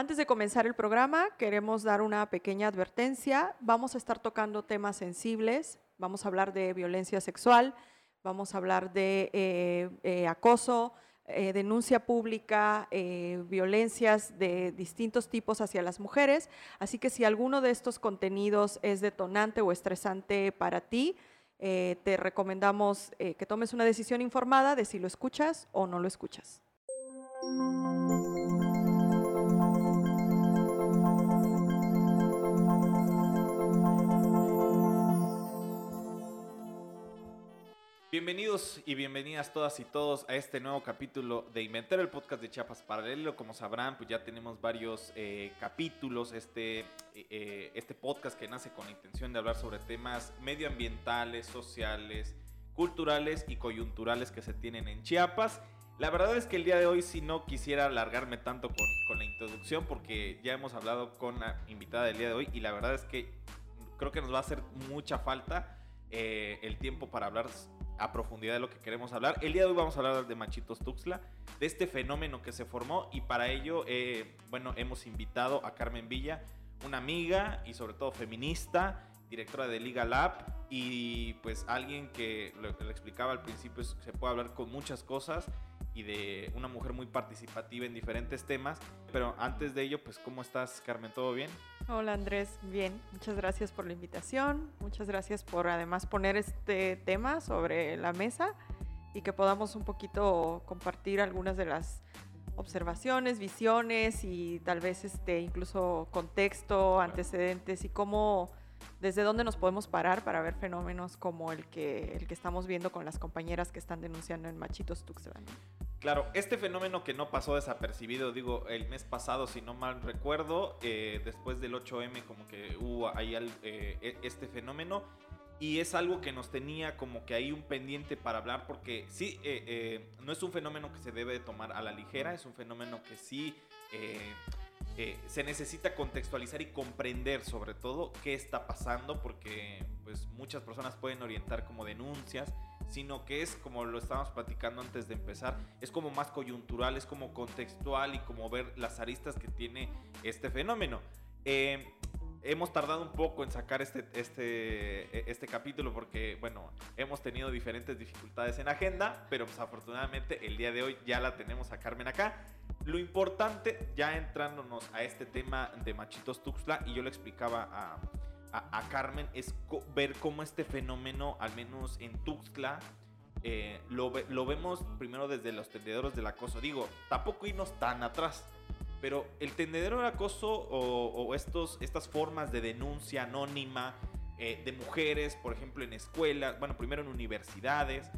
Antes de comenzar el programa, queremos dar una pequeña advertencia. Vamos a estar tocando temas sensibles, vamos a hablar de violencia sexual, vamos a hablar de eh, eh, acoso, eh, denuncia pública, violencias de distintos tipos hacia las mujeres. Así que si alguno de estos contenidos es detonante o estresante para ti, te recomendamos que tomes una decisión informada de si lo escuchas o no lo escuchas. Bienvenidos y bienvenidas todas y todos a este nuevo capítulo de Inventar el podcast de Chiapas Paralelo. Como sabrán, pues ya tenemos varios eh, capítulos. Este, eh, este podcast que nace con la intención de hablar sobre temas medioambientales, sociales, culturales y coyunturales que se tienen en Chiapas. La verdad es que el día de hoy si no quisiera alargarme tanto con, la introducción porque ya hemos hablado con la invitada del día de hoy y la verdad es que creo que nos va a hacer mucha falta eh, el tiempo para hablar a profundidad de lo que queremos hablar. El día de hoy vamos a hablar de Machitos Tuxtla, de este fenómeno que se formó y para ello, eh, bueno, hemos invitado a Carmen Villa, una amiga y sobre todo feminista, directora de Liga Lab y pues alguien que lo le explicaba al principio se puede hablar con muchas cosas y de una mujer muy participativa en diferentes temas. Pero antes de ello, pues ¿cómo estás Carmen? ¿Todo bien? Hola Andrés, bien, muchas gracias por la invitación, muchas gracias por además poner este tema sobre la mesa y que podamos un poquito compartir algunas de las observaciones, visiones y tal vez este incluso contexto, antecedentes y cómo desde dónde nos podemos parar para ver fenómenos como el que, el que estamos viendo con las compañeras que están denunciando en Machitos Tuxtla. Claro, este fenómeno que no pasó desapercibido, digo, el mes pasado, si no mal recuerdo, eh, después del 8M, como que hubo ahí eh, e, este fenómeno. Y es algo que nos tenía como que ahí un pendiente para hablar, porque sí, eh, no es un fenómeno que se debe tomar a la ligera, es un fenómeno que sí se necesita contextualizar y comprender sobre todo qué está pasando, porque pues muchas personas pueden orientar como denuncias sino que es como lo estábamos platicando antes de empezar, es como más coyuntural, es como contextual y como ver las aristas que tiene este fenómeno. Eh, hemos tardado un poco en sacar este, este, e, este capítulo porque, bueno, hemos tenido diferentes dificultades en agenda, pero pues afortunadamente el día de hoy ya la tenemos a Carmen acá. Lo importante, ya entrándonos a este tema de Machitos Tuxtla, y yo le explicaba a, Carmen es ver cómo este fenómeno, al menos en Tuxtla, eh, lo, vemos primero desde los tendederos del acoso. Digo, tampoco irnos tan atrás, pero el tendedero del acoso o, estos, estas formas de denuncia anónima eh, de mujeres, por ejemplo, en escuelas, bueno, primero en universidades,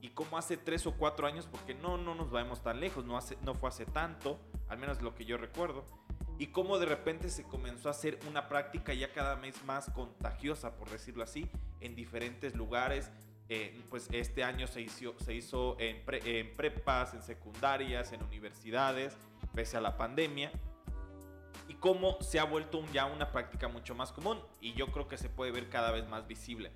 y cómo hace tres o cuatro años, porque no, no nos vamos tan lejos, no, hace, no fue hace tanto, al menos lo que yo recuerdo y cómo de repente se comenzó a hacer una práctica ya cada vez más contagiosa, por decirlo así, en diferentes lugares. Eh, pues este año se hizo, se hizo en, en prepas, en secundarias, en universidades, pese a la pandemia y cómo se ha vuelto ya una práctica mucho más común y yo creo que se puede ver cada vez más visible.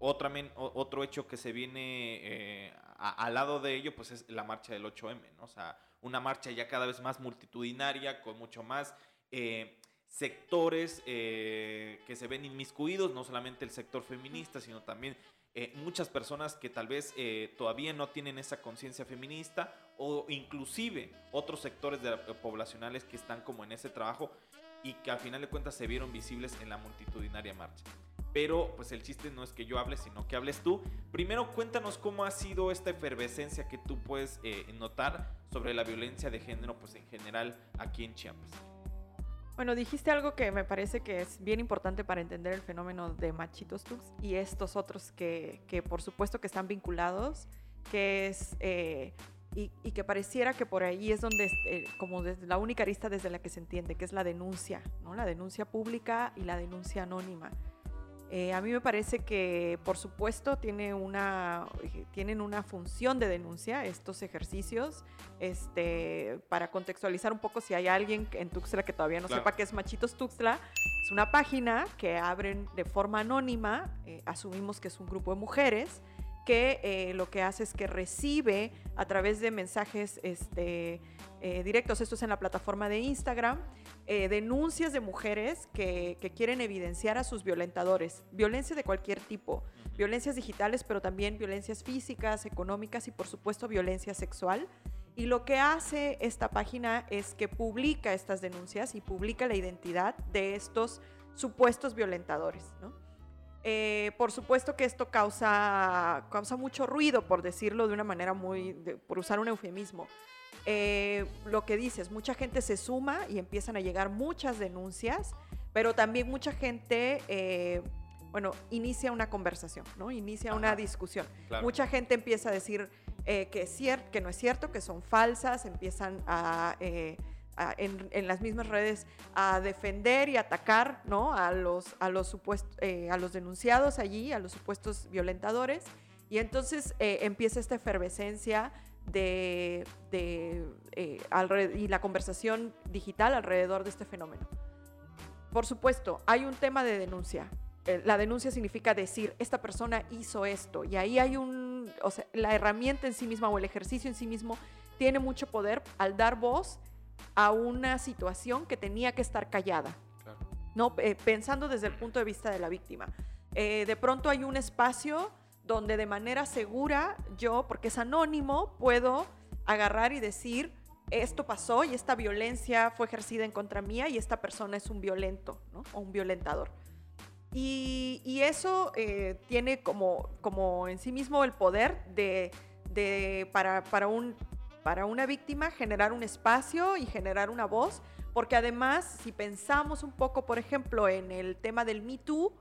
Otra, otro hecho que se viene eh, al lado de ello pues es la marcha del 8M, ¿no? O sea, una marcha ya cada vez más multitudinaria, con mucho más eh, sectores eh, que se ven inmiscuidos, no solamente el sector feminista, sino también muchas personas que tal vez todavía no tienen esa conciencia feminista o inclusive otros sectores de, poblacionales que están como en ese trabajo y que al final de cuentas se vieron visibles en la multitudinaria marcha. Pero pues el chiste no es que yo hable, sino que hables tú. Primero cuéntanos cómo ha sido esta efervescencia que tú puedes notar sobre la violencia de género pues en general aquí en Chiapas. Bueno, dijiste algo que me parece que es bien importante para entender el fenómeno de machitos tux y estos otros que, que por supuesto que están vinculados, que es... Eh, y, y, que pareciera que por ahí es donde, eh, como desde la única arista desde la que se entiende, que es la denuncia, ¿no? La denuncia pública y la denuncia anónima. Eh, a mí me parece que, por supuesto, tiene una, eh, tienen una función de denuncia estos ejercicios. Este, para contextualizar un poco, si hay alguien en Tuxtla que todavía no sepa qué es Machitos Tuxtla, es una página que abren de forma anónima, eh, asumimos que es un grupo de mujeres, que lo que hace es que recibe a través de mensajes este, eh, directos. Esto es en la plataforma de Instagram. Eh, denuncias de mujeres que, que, quieren evidenciar a sus violentadores. Violencia de cualquier tipo. Violencias digitales, pero también violencias físicas, económicas y por supuesto violencia sexual. Y lo que hace esta página es que publica estas denuncias y publica la identidad de estos supuestos violentadores. ¿no? Eh, por supuesto que esto causa, causa mucho ruido, por decirlo de una manera muy, por usar un eufemismo. Eh, lo que dices, mucha gente se suma y empiezan a llegar muchas denuncias, pero también mucha gente, eh, bueno, inicia una conversación, ¿no? Inicia una discusión. Mucha gente empieza a decir que, es que no es cierto, que son falsas, empiezan a en, las mismas redes a defender y atacar ¿no? a, los, a, los supuestos, eh, a los denunciados allí, a los supuestos violentadores. Y entonces eh, empieza esta efervescencia de, de eh, y la conversación digital alrededor de este fenómeno. Por supuesto, hay un tema de denuncia. La denuncia significa decir, esta persona hizo esto, y ahí hay un, o sea, la herramienta en sí misma o el ejercicio en sí mismo tiene mucho poder al dar voz a una situación que tenía que estar callada. ¿no? Eh, pensando desde el punto de vista de la víctima. Eh, de pronto hay un espacio donde de manera segura yo, porque es anónimo, puedo agarrar y decir, esto pasó y esta violencia fue ejercida en contra mía y esta persona es un violento o un violentador. Y, eso eh, tiene como, como en sí mismo el poder de, de para, para, un, para una víctima generar un espacio y generar una voz, porque además, si pensamos un poco, por ejemplo, en el tema del Me Too,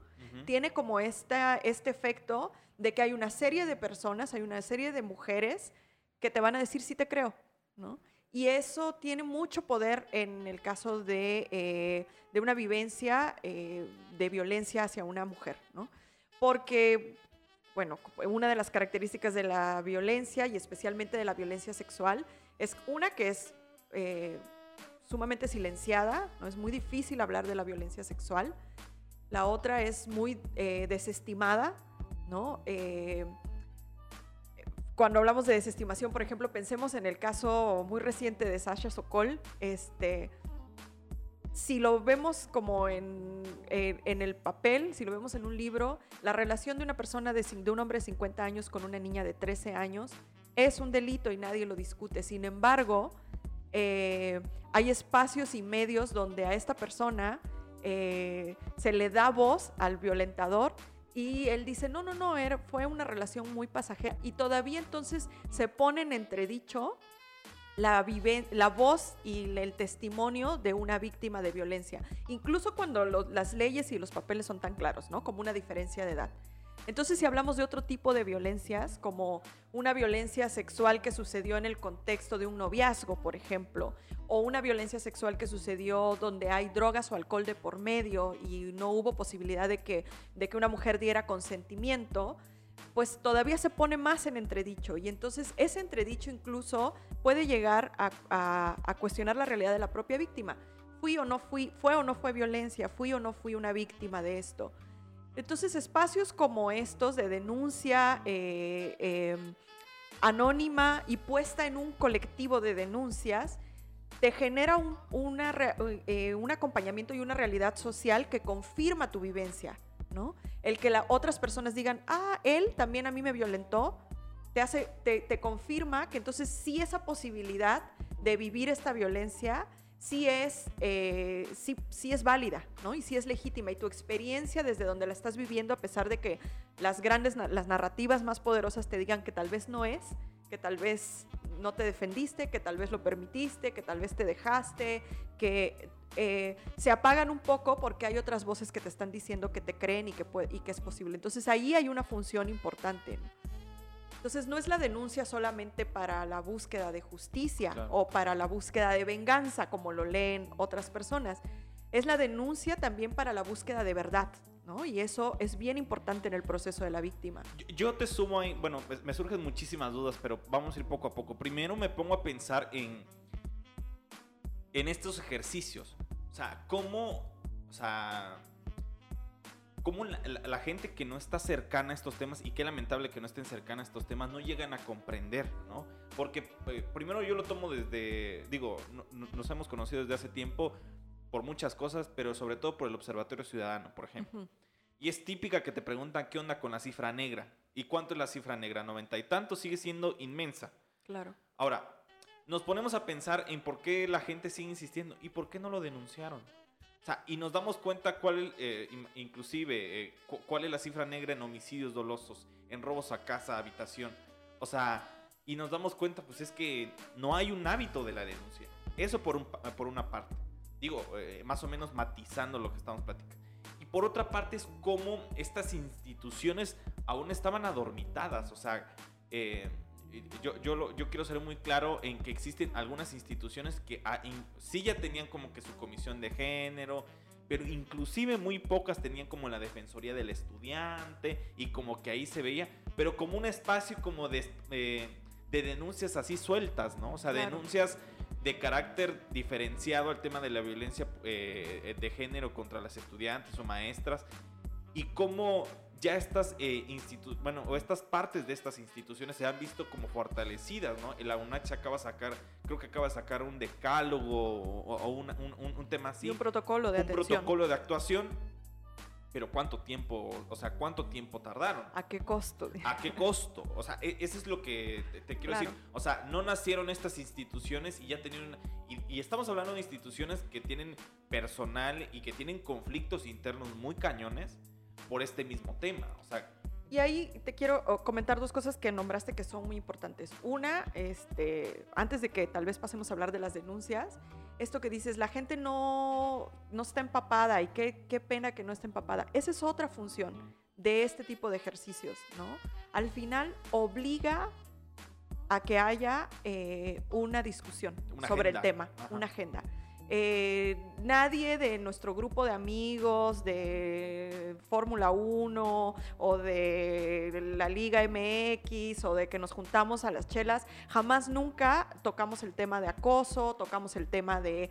tiene como esta, este efecto de que hay una serie de personas, hay una serie de mujeres que te van a decir sí te creo, ¿no? Y eso tiene mucho poder en el caso de, eh, de una vivencia eh, de violencia hacia una mujer, ¿no? Porque bueno, una de las características de la violencia y especialmente de la violencia sexual es una que es eh, sumamente silenciada, ¿no? es muy difícil hablar de la violencia sexual. La otra es muy eh, desestimada, ¿no? Eh, cuando hablamos de desestimación, por ejemplo, pensemos en el caso muy reciente de Sasha Sokol, este, si lo vemos como en, el papel, si lo vemos en un libro, la relación de una persona de, de, un hombre de 50 años con una niña de 13 años es un delito y nadie lo discute. Sin embargo, eh, hay espacios y medios donde a esta persona eh, se le da voz al violentador y él dice, no, no, no, era, fue una relación muy pasajera. Y todavía entonces se pone en entredicho la, la voz y el testimonio de una víctima de violencia, incluso cuando las leyes y los papeles son tan claros, ¿no? Como una diferencia de edad. Entonces, si hablamos de otro tipo de violencias, como una violencia sexual que sucedió en el contexto de un noviazgo, por ejemplo, o una violencia sexual que sucedió donde hay drogas o alcohol de por medio y no hubo posibilidad de que, de que una mujer diera consentimiento, pues todavía se pone más en entredicho y entonces ese entredicho incluso puede llegar a, cuestionar la realidad de la propia víctima. Fui o no fui, fue o no fue violencia, fui o no fui una víctima de esto. Entonces espacios como estos de denuncia eh, em, anónima y puesta en un colectivo de denuncias, te genera un, eh, un acompañamiento y una realidad social que confirma tu vivencia el que otras personas digan, ah, él también a mí me violentó, te, confirma que entonces sí esa posibilidad de vivir esta violencia sí es, eh, sí, es válida, ¿no? Y sí es legítima. Y tu experiencia desde donde la estás viviendo, a pesar de que las grandes, las narrativas más poderosas te digan que tal vez no es, que tal vez no te defendiste, que tal vez lo permitiste, que tal vez te dejaste, que eh, se apagan un poco porque hay otras voces que te están diciendo que te creen y que, y que es posible. Entonces ahí hay una función importante. Entonces no es la denuncia solamente para la búsqueda de justicia o para la búsqueda de venganza, como lo leen otras personas. Es la denuncia también para la búsqueda de verdad, ¿no? Y eso es bien importante en el proceso de la víctima. Yo, te sumo ahí, bueno, me surgen muchísimas dudas, pero vamos a ir poco a poco. Primero me pongo a pensar en, en estos ejercicios. O sea, ¿cómo, o sea, cómo la, la- la gente que no está cercana a estos temas, y qué lamentable que no estén cercana a estos temas, no llegan a comprender, ¿no? Porque eh, primero yo lo tomo desde, digo, no- no- nos hemos conocido desde hace tiempo por muchas cosas, pero sobre todo por el Observatorio Ciudadano, por ejemplo. Y es típica que te preguntan qué onda con la cifra negra. ¿Y cuánto es la cifra negra? 90 y tanto sigue siendo inmensa. Claro. Ahora, nos ponemos a pensar en por qué la gente sigue insistiendo y por qué no lo denunciaron. O sea, y nos damos cuenta cuál, eh, in- inclusive, eh, cu- cuál es la cifra negra en homicidios dolosos, en robos a casa, habitación. O sea, y nos damos cuenta, pues es que no hay un hábito de la denuncia. Eso por, un por una parte. Digo, eh, más o menos matizando lo que estamos platicando. Y por otra parte es cómo estas instituciones aún estaban adormitadas. O sea, eh, yo, yo, lo- yo quiero ser muy claro en que existen algunas instituciones que ah, in- sí ya tenían como que su comisión de género, pero inclusive muy pocas tenían como la Defensoría del Estudiante y como que ahí se veía, pero como un espacio como de, eh, de denuncias así sueltas, ¿no? O sea, Claro. denuncias de carácter diferenciado al tema de la violencia eh, de género contra las estudiantes o maestras y cómo ya estas eh, institu- bueno, o estas partes de estas instituciones se han visto como fortalecidas, ¿no? La UNACH acaba de sacar, creo que acaba de sacar un decálogo o, o una- un, un- un tema así, Y un protocolo de un atención. protocolo de actuación, pero ¿cuánto tiempo, o sea, cuánto tiempo tardaron? ¿A qué costo? ¿A qué costo? O sea, e- eso es lo que te, te quiero Claro. decir. O sea, no nacieron estas instituciones y ya tenían... una- y, y estamos hablando de instituciones que tienen personal y que tienen conflictos internos muy cañones por este mismo tema. O sea, Y ahí te quiero comentar dos cosas que nombraste que son muy importantes. Una, este, antes de que tal vez pasemos a hablar de las denuncias, esto que dices, la gente no, no está empapada y qué, qué pena que no esté empapada. Esa es otra función de este tipo de ejercicios, ¿no? Al final obliga a que haya eh, una discusión Una sobre agenda. el tema, Ajá. una agenda. Eh, nadie de nuestro grupo de amigos de Fórmula 1 o de la Liga MX o de que nos juntamos a las chelas, jamás nunca tocamos el tema de acoso, tocamos el tema de,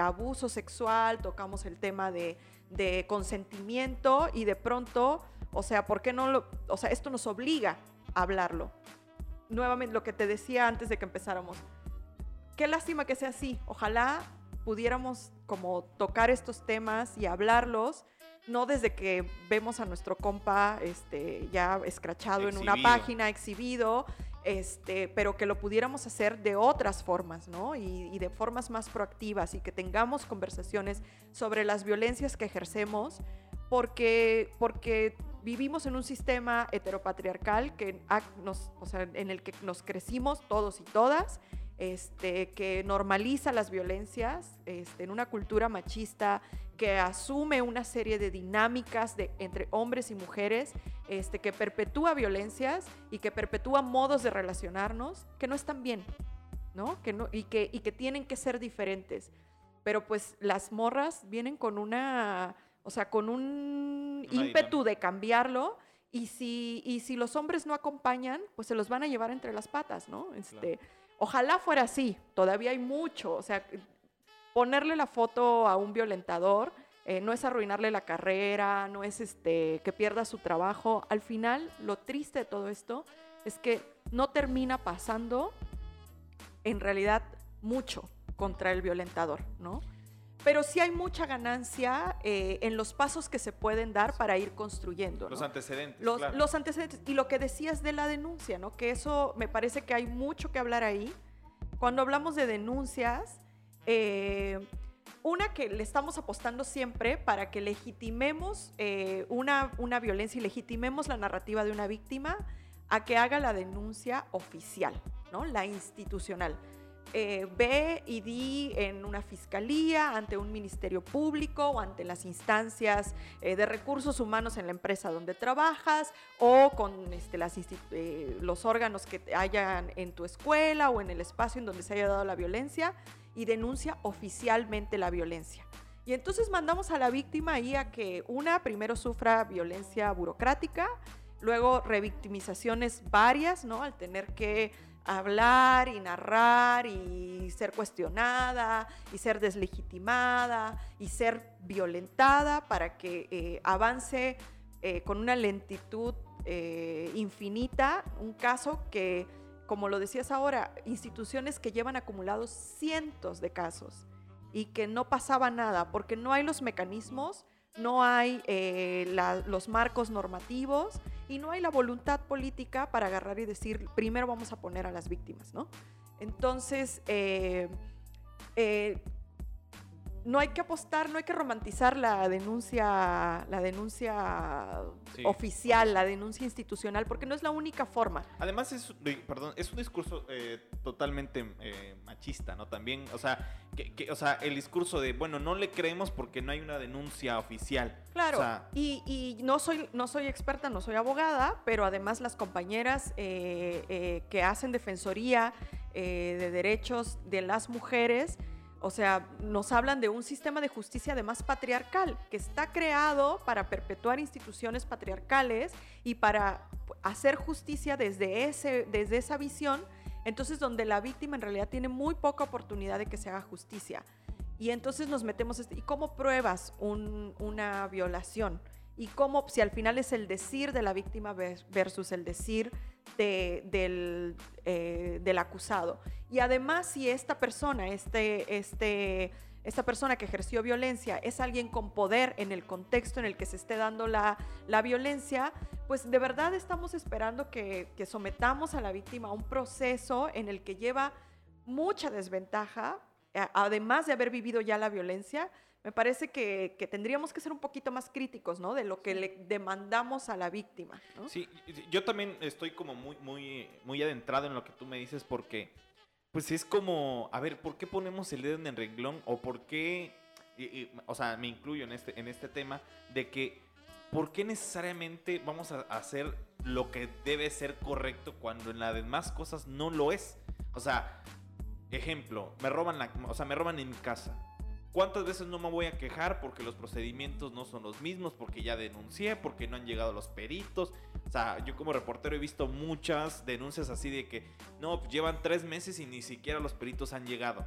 abuso sexual, tocamos el tema de, de consentimiento y de pronto, o sea, ¿por qué no lo, o sea, esto nos obliga a hablarlo? Nuevamente, lo que te decía antes de que empezáramos, qué lástima que sea así. Ojalá pudiéramos como tocar estos temas y hablarlos, no desde que vemos a nuestro compa este, ya escrachado en una Exhibido. página, exhibido, este, pero que lo pudiéramos hacer de otras formas, ¿no? Y, y de formas más proactivas y que tengamos conversaciones sobre las violencias que ejercemos, porque, porque vivimos en un sistema heteropatriarcal que nos, o sea, en el que nos crecimos todos y todas, este, que normaliza las violencias este, en una cultura machista que asume una serie de dinámicas de, entre hombres y mujeres, este, que perpetúa violencias y que perpetúa modos de relacionarnos que no están bien, ¿no? Que no y, que, y que tienen que ser diferentes. Pero pues las morras vienen con una, o sea, con un Una ímpetu de cambiarlo. Y si, y si los hombres no acompañan, pues se los van a llevar entre las patas, ¿no? Este, Ojalá fuera así, todavía hay mucho, o sea, ponerle la foto a un violentador eh, no es arruinarle la carrera, no es este, que pierda su trabajo. Al final, lo triste de todo esto es que no termina pasando en realidad mucho contra el violentador, ¿no? Pero sí hay mucha ganancia eh, en los pasos que se pueden dar para ir construyendo. los antecedentes. Los, claro. los antecedentes y lo que decías de la denuncia, ¿no? Que eso me parece que hay mucho que hablar ahí. Cuando hablamos de denuncias, eh, una que le estamos apostando siempre para que legitimemos eh, una, una violencia y legitimemos la narrativa de una víctima a que haga la denuncia oficial, ¿no? La institucional. Eh, ve y di en una fiscalía, ante un ministerio público o ante las instancias eh, de recursos humanos en la empresa donde trabajas o con este, eh, los órganos que hayan en tu escuela o en el espacio en donde se haya dado la violencia y denuncia oficialmente la violencia. Y entonces mandamos a la víctima ahí a que una primero sufra violencia burocrática, luego revictimizaciones varias, ¿no? Al tener que hablar y narrar y ser cuestionada y ser deslegitimada y ser violentada para que eh, avance eh, con una lentitud eh, infinita un caso que, como lo decías ahora, instituciones que llevan acumulados cientos de casos y que no pasaba nada porque no hay los mecanismos no hay eh, los marcos normativos y no hay la voluntad política para agarrar y decir, primero vamos a poner a las víctimas, ¿no? Entonces, eh, eh, no hay que apostar, no hay que romantizar la denuncia, la denuncia oficial, la denuncia institucional, porque no es la única forma. Además es, perdón, es un discurso eh, totalmente eh, machista, ¿no? También, o sea, que, o sea, el discurso de, bueno, no le creemos porque no hay una denuncia oficial. Claro, y, no, soy, no soy experta, no soy abogada, pero además las compañeras eh, que hacen defensoría de derechos de las mujeres, o sea, nos hablan de un sistema de justicia además patriarcal, que está creado para perpetuar instituciones patriarcales y para hacer justicia desde, ese, desde esa visión, entonces donde la víctima en realidad tiene muy poca oportunidad de que se haga justicia. Y entonces nos metemos, este, ¿y cómo pruebas una violación? ¿Y cómo, si al final es el decir de la víctima versus el decir del, eh, del acusado. Y además, si esta persona, este, este, esta persona que ejerció violencia es alguien con poder en el contexto en el que se esté dando la, la violencia, pues de verdad estamos esperando que, que, sometamos a la víctima a un proceso en el que lleva mucha desventaja, además de haber vivido ya la violencia, me parece que, tendríamos que ser un poquito más críticos, ¿no? De lo que le demandamos a la víctima, ¿no? Sí, yo también estoy como muy, muy, muy adentrado en lo que tú me dices porque, pues es como, a ver, ¿por qué ponemos el dedo en el renglón? O por qué, o sea, me incluyo en este, en este tema, de que, ¿por qué necesariamente vamos a hacer lo que debe ser correcto cuando en las demás cosas no lo es? O sea, ejemplo, me roban la, o sea, me roban en mi casa ¿Cuántas veces no me voy a quejar porque los procedimientos no son los mismos, porque ya denuncié, porque no han llegado los peritos? O sea, yo como reportero he visto muchas denuncias así de que, no, llevan tres meses y ni siquiera los peritos han llegado.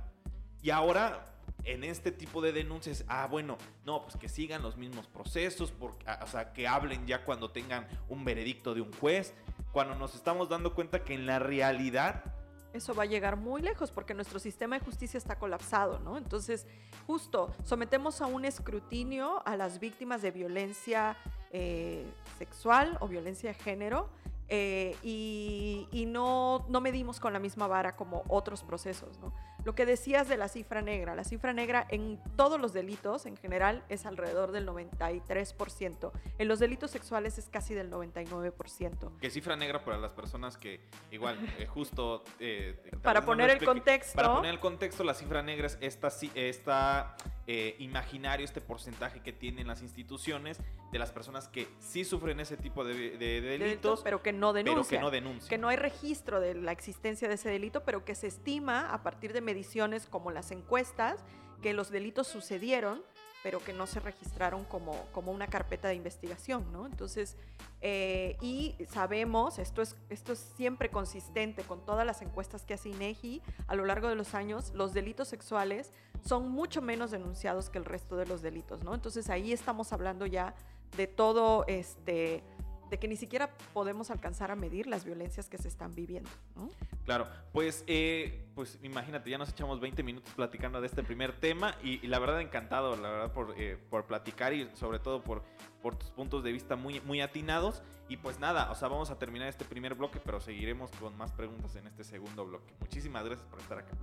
Y ahora, en este tipo de denuncias, ah, bueno, no, pues que sigan los mismos procesos, porque, ah, o sea, que hablen ya cuando tengan un veredicto de un juez, cuando nos estamos dando cuenta que en la realidad eso va a llegar muy lejos porque nuestro sistema de justicia está colapsado, ¿no? Entonces, justo, sometemos a un escrutinio a las víctimas de violencia eh, sexual o violencia de género eh, y, y, no, no medimos con la misma vara como otros procesos, ¿no? Lo que decías de la cifra negra, la cifra negra en todos los delitos en general es alrededor del 93%. En los delitos sexuales es casi del 99%. ¿Qué cifra negra para las personas que igual eh, justo... Eh, para poner el contexto. Para poner el contexto, la cifra negra es esta, esta eh, imaginario, este porcentaje que tienen las instituciones de las personas que sí sufren ese tipo de, delitos, pero que no denuncian. que no denuncian. Que no hay registro de la existencia de ese delito, pero que se estima a partir de mediciones como las encuestas, que los delitos sucedieron, pero que no se registraron como, como una carpeta de investigación, ¿no? Entonces, eh, y sabemos, esto es, esto es siempre consistente con todas las encuestas que hace INEGI a lo largo de los años, los delitos sexuales son mucho menos denunciados que el resto de los delitos, ¿no? Entonces ahí estamos hablando ya de todo este de que ni siquiera podemos alcanzar a medir las violencias que se están viviendo. Claro, pues, eh, pues imagínate, ya nos echamos 20 minutos platicando de este primer tema y, la verdad encantado, la verdad, por, eh, por platicar y sobre todo por, por tus puntos de vista muy, muy atinados. Y pues nada, o sea, vamos a terminar este primer bloque, pero seguiremos con más preguntas en este segundo bloque. Muchísimas gracias por estar acá.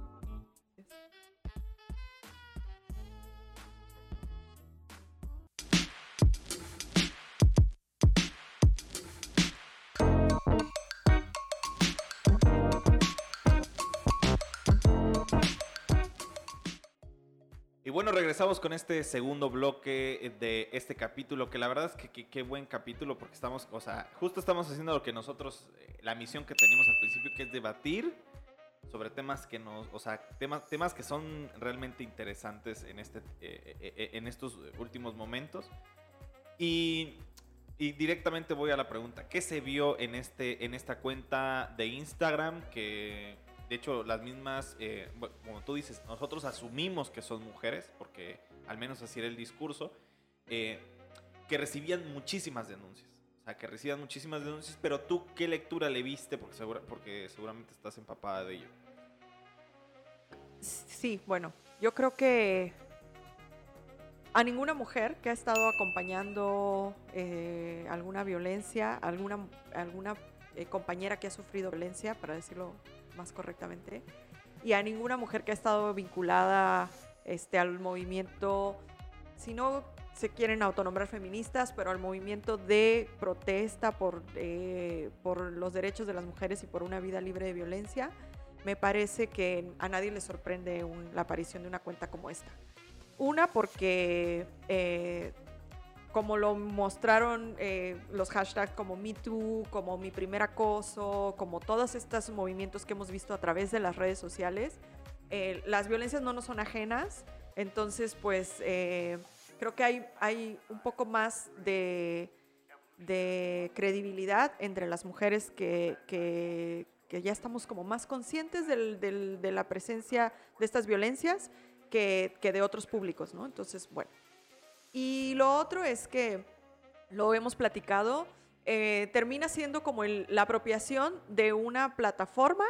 Bueno, regresamos con este segundo bloque de este capítulo, que la verdad es que qué buen capítulo, porque estamos, o sea, justo estamos haciendo lo que nosotros, eh, la misión que teníamos al principio, que es debatir sobre temas que nos, o sea, temas, temas que son realmente interesantes en, este, eh, eh, en estos últimos momentos. Y, y directamente voy a la pregunta. ¿Qué se vio en, este, en esta cuenta de Instagram que... De hecho, las mismas, eh, como tú dices, nosotros asumimos que son mujeres, porque al menos así era el discurso, eh, que recibían muchísimas denuncias. O sea, que recibían muchísimas denuncias, pero tú, ¿qué lectura le viste? Porque, seguramente estás empapada de ello. Sí, bueno, yo creo que a ninguna mujer que ha estado acompañando eh, alguna violencia, alguna, compañera que ha sufrido violencia, para decirlo más correctamente, y a ninguna mujer que ha estado vinculada este, al movimiento, si no se quieren autonombrar feministas, pero al movimiento de protesta por, eh, por los derechos de las mujeres y por una vida libre de violencia, me parece que a nadie le sorprende la aparición de una cuenta como esta. Una, porque eh, como lo mostraron eh, los hashtags como MeToo, como mi primer acoso, como todos estos movimientos que hemos visto a través de las redes sociales, eh, las violencias no nos son ajenas, entonces pues creo que hay, hay un poco más de, credibilidad entre las mujeres que, que, ya estamos como más conscientes de la presencia de estas violencias que, de otros públicos, ¿no? Entonces, bueno. Y lo otro es que, lo hemos platicado, eh, termina siendo como la apropiación de una plataforma,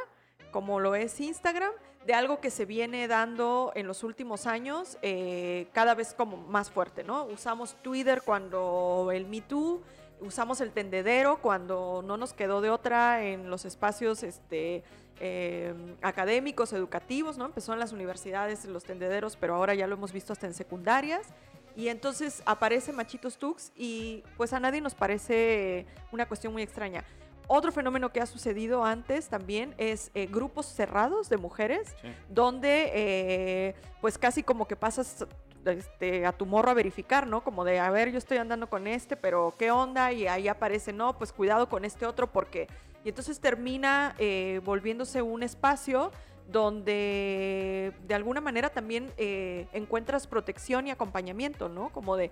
como lo es Instagram, de algo que se viene dando en los últimos años eh, cada vez como más fuerte, ¿no? Usamos Twitter cuando el Me Too, usamos el tendedero cuando no nos quedó de otra en los espacios este, Em, académicos, educativos, ¿no? Empezó en las universidades, los tendederos, pero ahora ya lo hemos visto hasta en secundarias. Y entonces aparece Machitos Tux y pues a nadie nos parece una cuestión muy extraña. Otro fenómeno que ha sucedido antes también es eh, grupos cerrados de mujeres, donde eh, pues casi como que pasas este, a tu morro a verificar, ¿no? Como de, a ver, yo estoy andando con este, pero ¿qué onda? Y ahí aparece, no, pues cuidado con este otro porque y entonces termina eh, volviéndose un espacio donde de alguna manera también eh, encuentras protección y acompañamiento, ¿no? Como de,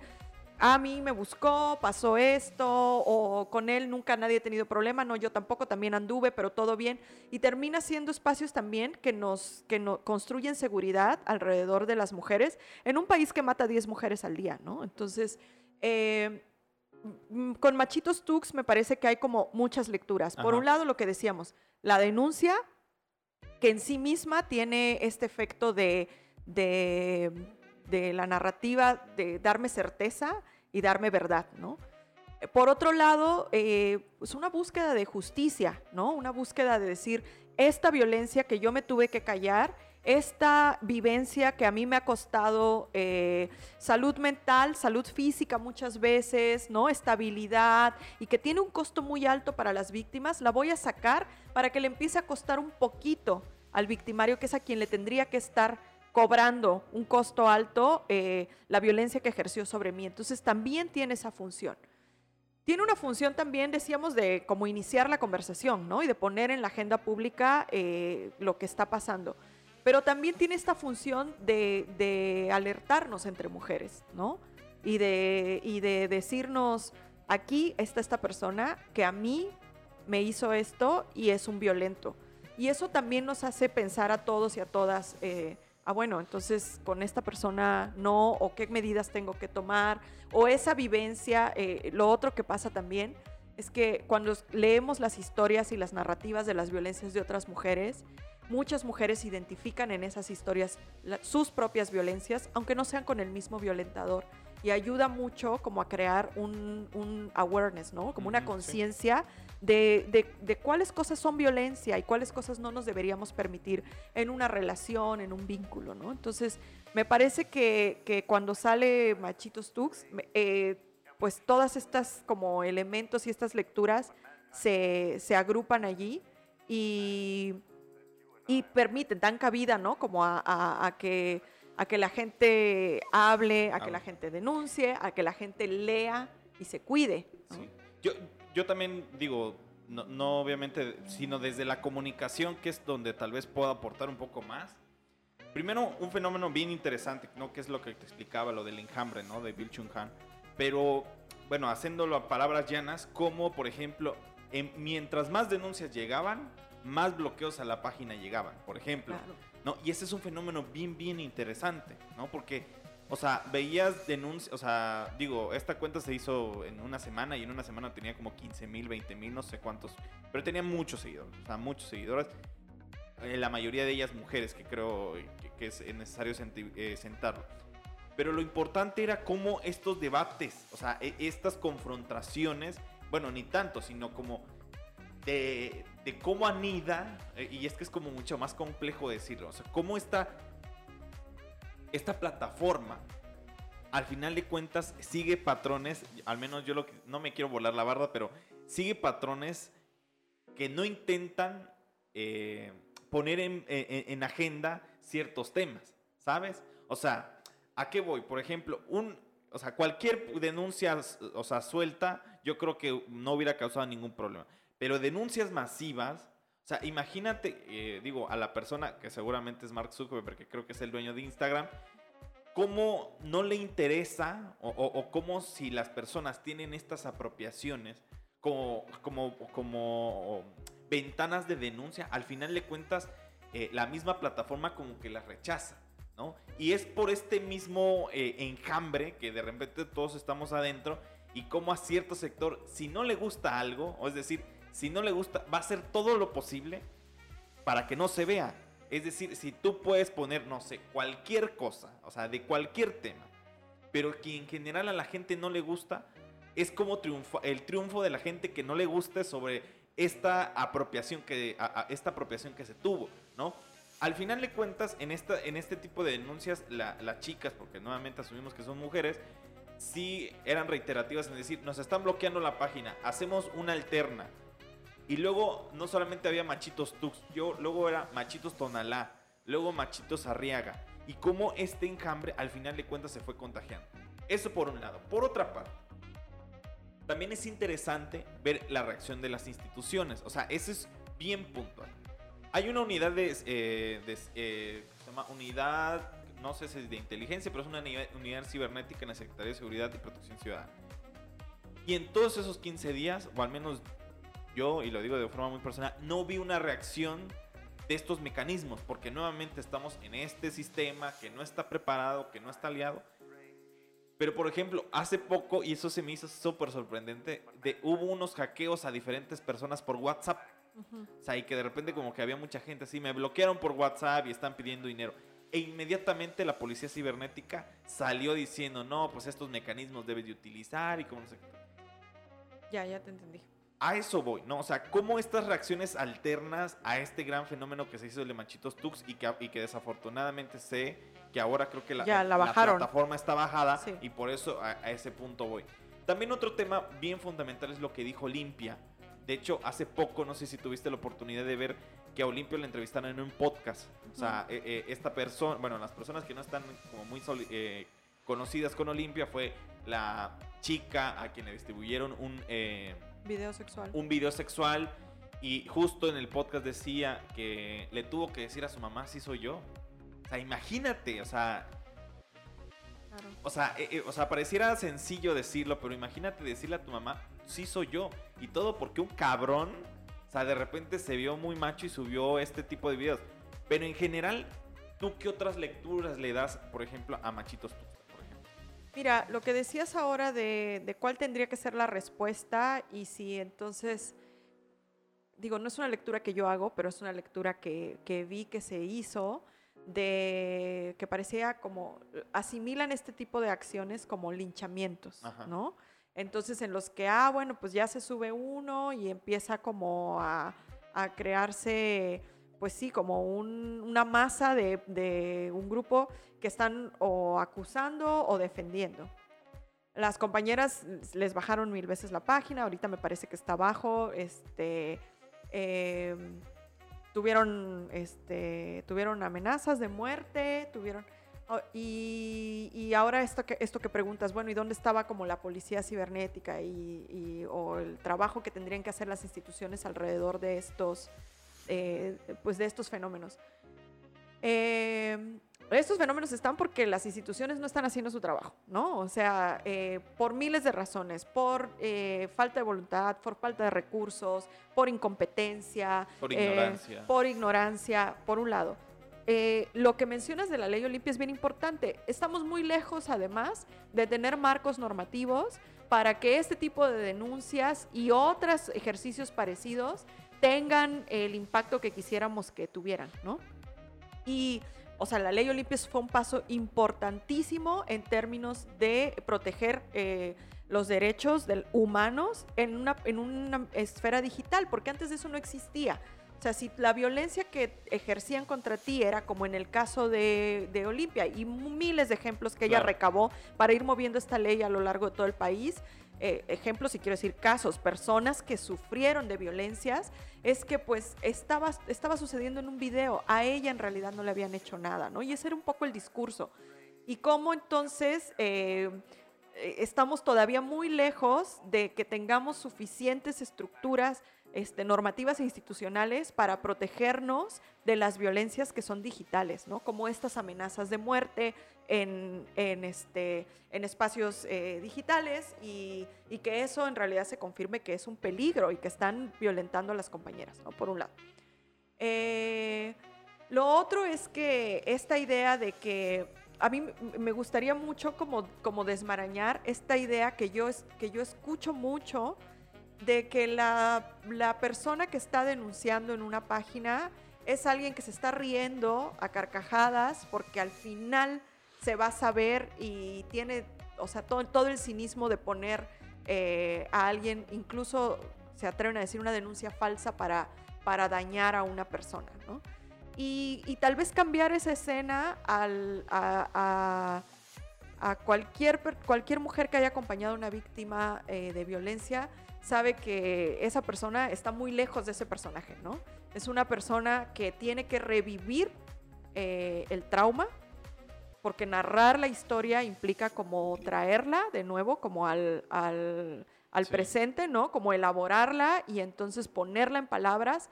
a mí me buscó, pasó esto, o con él nunca nadie ha tenido problema, no, yo tampoco, también anduve, pero todo bien. Y termina siendo espacios también que nos, que no, construyen seguridad alrededor de las mujeres en un país que mata a 10 mujeres al día, ¿no? Entonces, eh, Mm, con Machitos Tux me parece que hay como muchas lecturas. Por un lado, lo que decíamos, la denuncia, que en sí misma tiene este efecto de, de, la narrativa, de darme certeza y darme verdad, ¿no? Por otro lado, eh, es una búsqueda de justicia, ¿no? Una búsqueda de decir, esta violencia que yo me tuve que callar esta vivencia que a mí me ha costado eh, salud mental, salud física muchas veces, ¿no? Estabilidad y que tiene un costo muy alto para las víctimas, la voy a sacar para que le empiece a costar un poquito al victimario, que es a quien le tendría que estar cobrando un costo alto eh, la violencia que ejerció sobre mí. Entonces también tiene esa función. Tiene una función también, decíamos, de como iniciar la conversación, ¿no? Y de poner en la agenda pública eh, lo que está pasando pero también tiene esta función de, alertarnos entre mujeres, ¿no? Y de, decirnos, aquí está esta persona que a mí me hizo esto y es un violento. Y eso también nos hace pensar a todos y a todas, eh, ah, bueno, entonces con esta persona no, o qué medidas tengo que tomar, o esa vivencia. Eh, lo otro que pasa también es que cuando leemos las historias y las narrativas de las violencias de otras mujeres, muchas mujeres identifican en esas historias sus propias violencias, aunque no sean con el mismo violentador. Y ayuda mucho como a crear un, awareness, ¿no? Como una conciencia de, cuáles cosas son violencia y cuáles cosas no nos deberíamos permitir en una relación, en un vínculo, ¿no? Entonces, me parece que, cuando sale Machitos Tux, eh, pues todas estas como elementos y estas lecturas se, se agrupan allí y y permiten, dan cabida, ¿no? Como a, que, a que la gente hable, a que la gente denuncie, a que la gente lea y se cuide. Yo, yo también digo, no, no, obviamente, sino desde la comunicación, que es donde tal vez pueda aportar un poco más. Primero, un fenómeno bien interesante, ¿no? Que es lo que te explicaba, lo del enjambre, ¿no? De Bill Chung Han. Pero bueno, haciéndolo a palabras llanas, como por ejemplo, en- mientras más denuncias llegaban, más bloqueos a la página llegaban, por ejemplo. Claro. ¿no? Y ese es un fenómeno bien, bien interesante, ¿no? Porque, o sea, veías denuncias, o sea, digo, esta cuenta se hizo en una semana y en una semana tenía como 15 mil, 20 mil, no sé cuántos, pero tenía muchos seguidores, o sea, muchos seguidores. Eh, la mayoría de ellas mujeres, que creo que, que es necesario eh, sentarlo. Pero lo importante era cómo estos debates, o sea, e- estas confrontaciones, bueno, ni tanto, sino como de, de cómo anida, eh, y es que es como mucho más complejo decirlo, o sea, cómo esta, plataforma, al final de cuentas, sigue patrones, al menos yo lo que, no me quiero volar la barda, pero sigue patrones que no intentan eh, poner en, en- en agenda ciertos temas, ¿sabes? O sea, ¿a qué voy? Por ejemplo, un, o sea, cualquier denuncia, o sea, suelta, yo creo que no hubiera causado ningún problema. Pero denuncias masivas, o sea, imagínate, eh, digo, a la persona que seguramente es Mark Zuckerberg, porque creo que es el dueño de Instagram, cómo no le interesa o, o- o cómo si las personas tienen estas apropiaciones como, como, como ventanas de denuncia, al final le cuentas, eh, la misma plataforma como que las rechaza. ¿no? Y es por este mismo eh, enjambre que de repente todos estamos adentro y como a cierto sector, si no le gusta algo, o es decir, si no le gusta, va a hacer todo lo posible para que no se vea. Es decir, si tú puedes poner, no sé, cualquier cosa, o sea, de cualquier tema, pero que en general a la gente no le gusta, es como triunfa, el triunfo de la gente que no le guste sobre esta apropiación que, esta apropiación que se tuvo, ¿no? Al final de cuentas, en, esta, en este tipo de denuncias, la- las chicas, porque nuevamente asumimos que son mujeres, sí eran reiterativas en decir, nos están bloqueando la página, hacemos una alterna. Y luego no solamente había machitos Tux, yo luego era machitos Tonalá, luego machitos Arriaga. Y cómo este enjambre al final de cuentas se fue contagiando. Eso por un lado. Por otra parte, también es interesante ver la reacción de las instituciones. O sea, eso es bien puntual. Hay una unidad de, eh, eh, se llama unidad, no sé si es de inteligencia, pero es una unidad, unidad cibernética en la Secretaría de Seguridad y Protección Ciudadana. Y en todos esos 15 días, o al menos yo, y lo digo de forma muy personal, no vi una reacción de estos mecanismos, porque nuevamente estamos en este sistema que no está preparado, que no está aliado. Pero por ejemplo, hace poco, y eso se me hizo súper sorprendente, de, hubo unos hackeos a diferentes personas por WhatsApp. Ujú. O sea, y que de repente como que había mucha gente así, me bloquearon por WhatsApp y están pidiendo dinero. E inmediatamente la policía cibernética salió diciendo, no, pues estos mecanismos debes de utilizar y como no sé qué. Ya, ya te entendí. A eso voy, ¿no? O sea, cómo estas reacciones alternas a este gran fenómeno que se hizo de Machitos Tux y que, y que desafortunadamente sé que ahora creo que la, Ya, la bajaron. plataforma está bajada Sí. y por eso a, a ese punto voy. También otro tema bien fundamental es lo que dijo Olimpia. De hecho, hace poco, no sé si tuviste la oportunidad de ver que a Olimpia le entrevistaron en un podcast. O sea, eh, eh, esta persona, bueno, las personas que no están como muy eh, conocidas con Olimpia fue la chica a quien le distribuyeron un... Video sexual. un video sexual y justo en el podcast decía que le tuvo que decir a su mamá si soy yo. O sea, imagínate, o sea, Claro. o sea, eh, eh, o sea, pareciera sencillo decirlo, pero imagínate decirle a tu mamá sí soy yo y todo porque un cabrón, o sea, de repente se vio muy macho y subió este tipo de videos. Pero en general, ¿tú qué otras lecturas le das, por ejemplo, a Machitos? Mira, lo que decías ahora de, de cuál tendría que ser la respuesta y si entonces, digo, no es una lectura que yo hago, pero es una lectura que, que vi que se hizo de que parecía como asimilan este tipo de acciones como linchamientos, Ajá. ¿no? Entonces en los que, ah, bueno, pues ya se sube uno y empieza como a, a crearse, pues sí, como un- una masa de, de un grupo que están o acusando o defendiendo. Las compañeras les bajaron mil veces la página, ahorita me parece que está abajo, este, em, tuvieron, este, tuvieron amenazas de muerte, tuvieron... y, y ahora esto que, esto que preguntas, bueno, ¿y dónde estaba como la policía cibernética y, y- o el trabajo que tendrían que hacer las instituciones alrededor de estos, eh, pues de estos fenómenos? Em, estos fenómenos están porque las instituciones no están haciendo su trabajo, ¿no? O sea, eh, por miles de razones, por eh, falta de voluntad, por falta de recursos, por incompetencia, Por eh, ignorancia. por ignorancia, por un lado. Lo que mencionas de la ley Olimpia es bien importante. Estamos muy lejos, además, de tener marcos normativos para que este tipo de denuncias y otros ejercicios parecidos tengan el impacto que quisiéramos que tuvieran, ¿no? Y, o sea, la ley Olimpia fue un paso importantísimo en términos de proteger eh, los derechos del, humanos en una, en una esfera digital, porque antes de eso no existía. O sea, si la violencia que ejercían contra ti era como en el caso de, de Olimpia y miles de ejemplos que ella Claro. recabó para ir moviendo esta ley a lo largo de todo el país, eh, ejemplos y quiero decir casos, personas que sufrieron de violencias, es que pues estaba, estaba sucediendo en un video, a ella en realidad no le habían hecho nada, ¿no? Y ese era un poco el discurso. Y cómo entonces eh, eh, estamos todavía muy lejos de que tengamos suficientes estructuras este, normativas e institucionales para protegernos de las violencias que son digitales, ¿no? Como estas amenazas de muerte en, en, este, en espacios eh, digitales y, que eso en realidad se confirme que es un peligro y que están violentando a las compañeras, ¿no? Por un lado. Eh, lo otro es que esta idea de que a mí me gustaría mucho como, como desmarañar esta idea que yo, que yo escucho mucho de que la, la persona que está denunciando en una página es alguien que se está riendo a carcajadas porque al final se va a saber y tiene, o sea, todo, todo el cinismo de poner eh, a alguien, incluso se atreven a decir una denuncia falsa para, para dañar a una persona, ¿no? Y, tal vez cambiar esa escena al, a, a- a cualquier, cualquier mujer que haya acompañado a una víctima eh, de violencia, sabe que esa persona está muy lejos de ese personaje, ¿no? Es una persona que tiene que revivir eh, el trauma, porque narrar la historia implica como traerla de nuevo, como al, al, al Sí. presente, ¿no? Como elaborarla y entonces ponerla en palabras,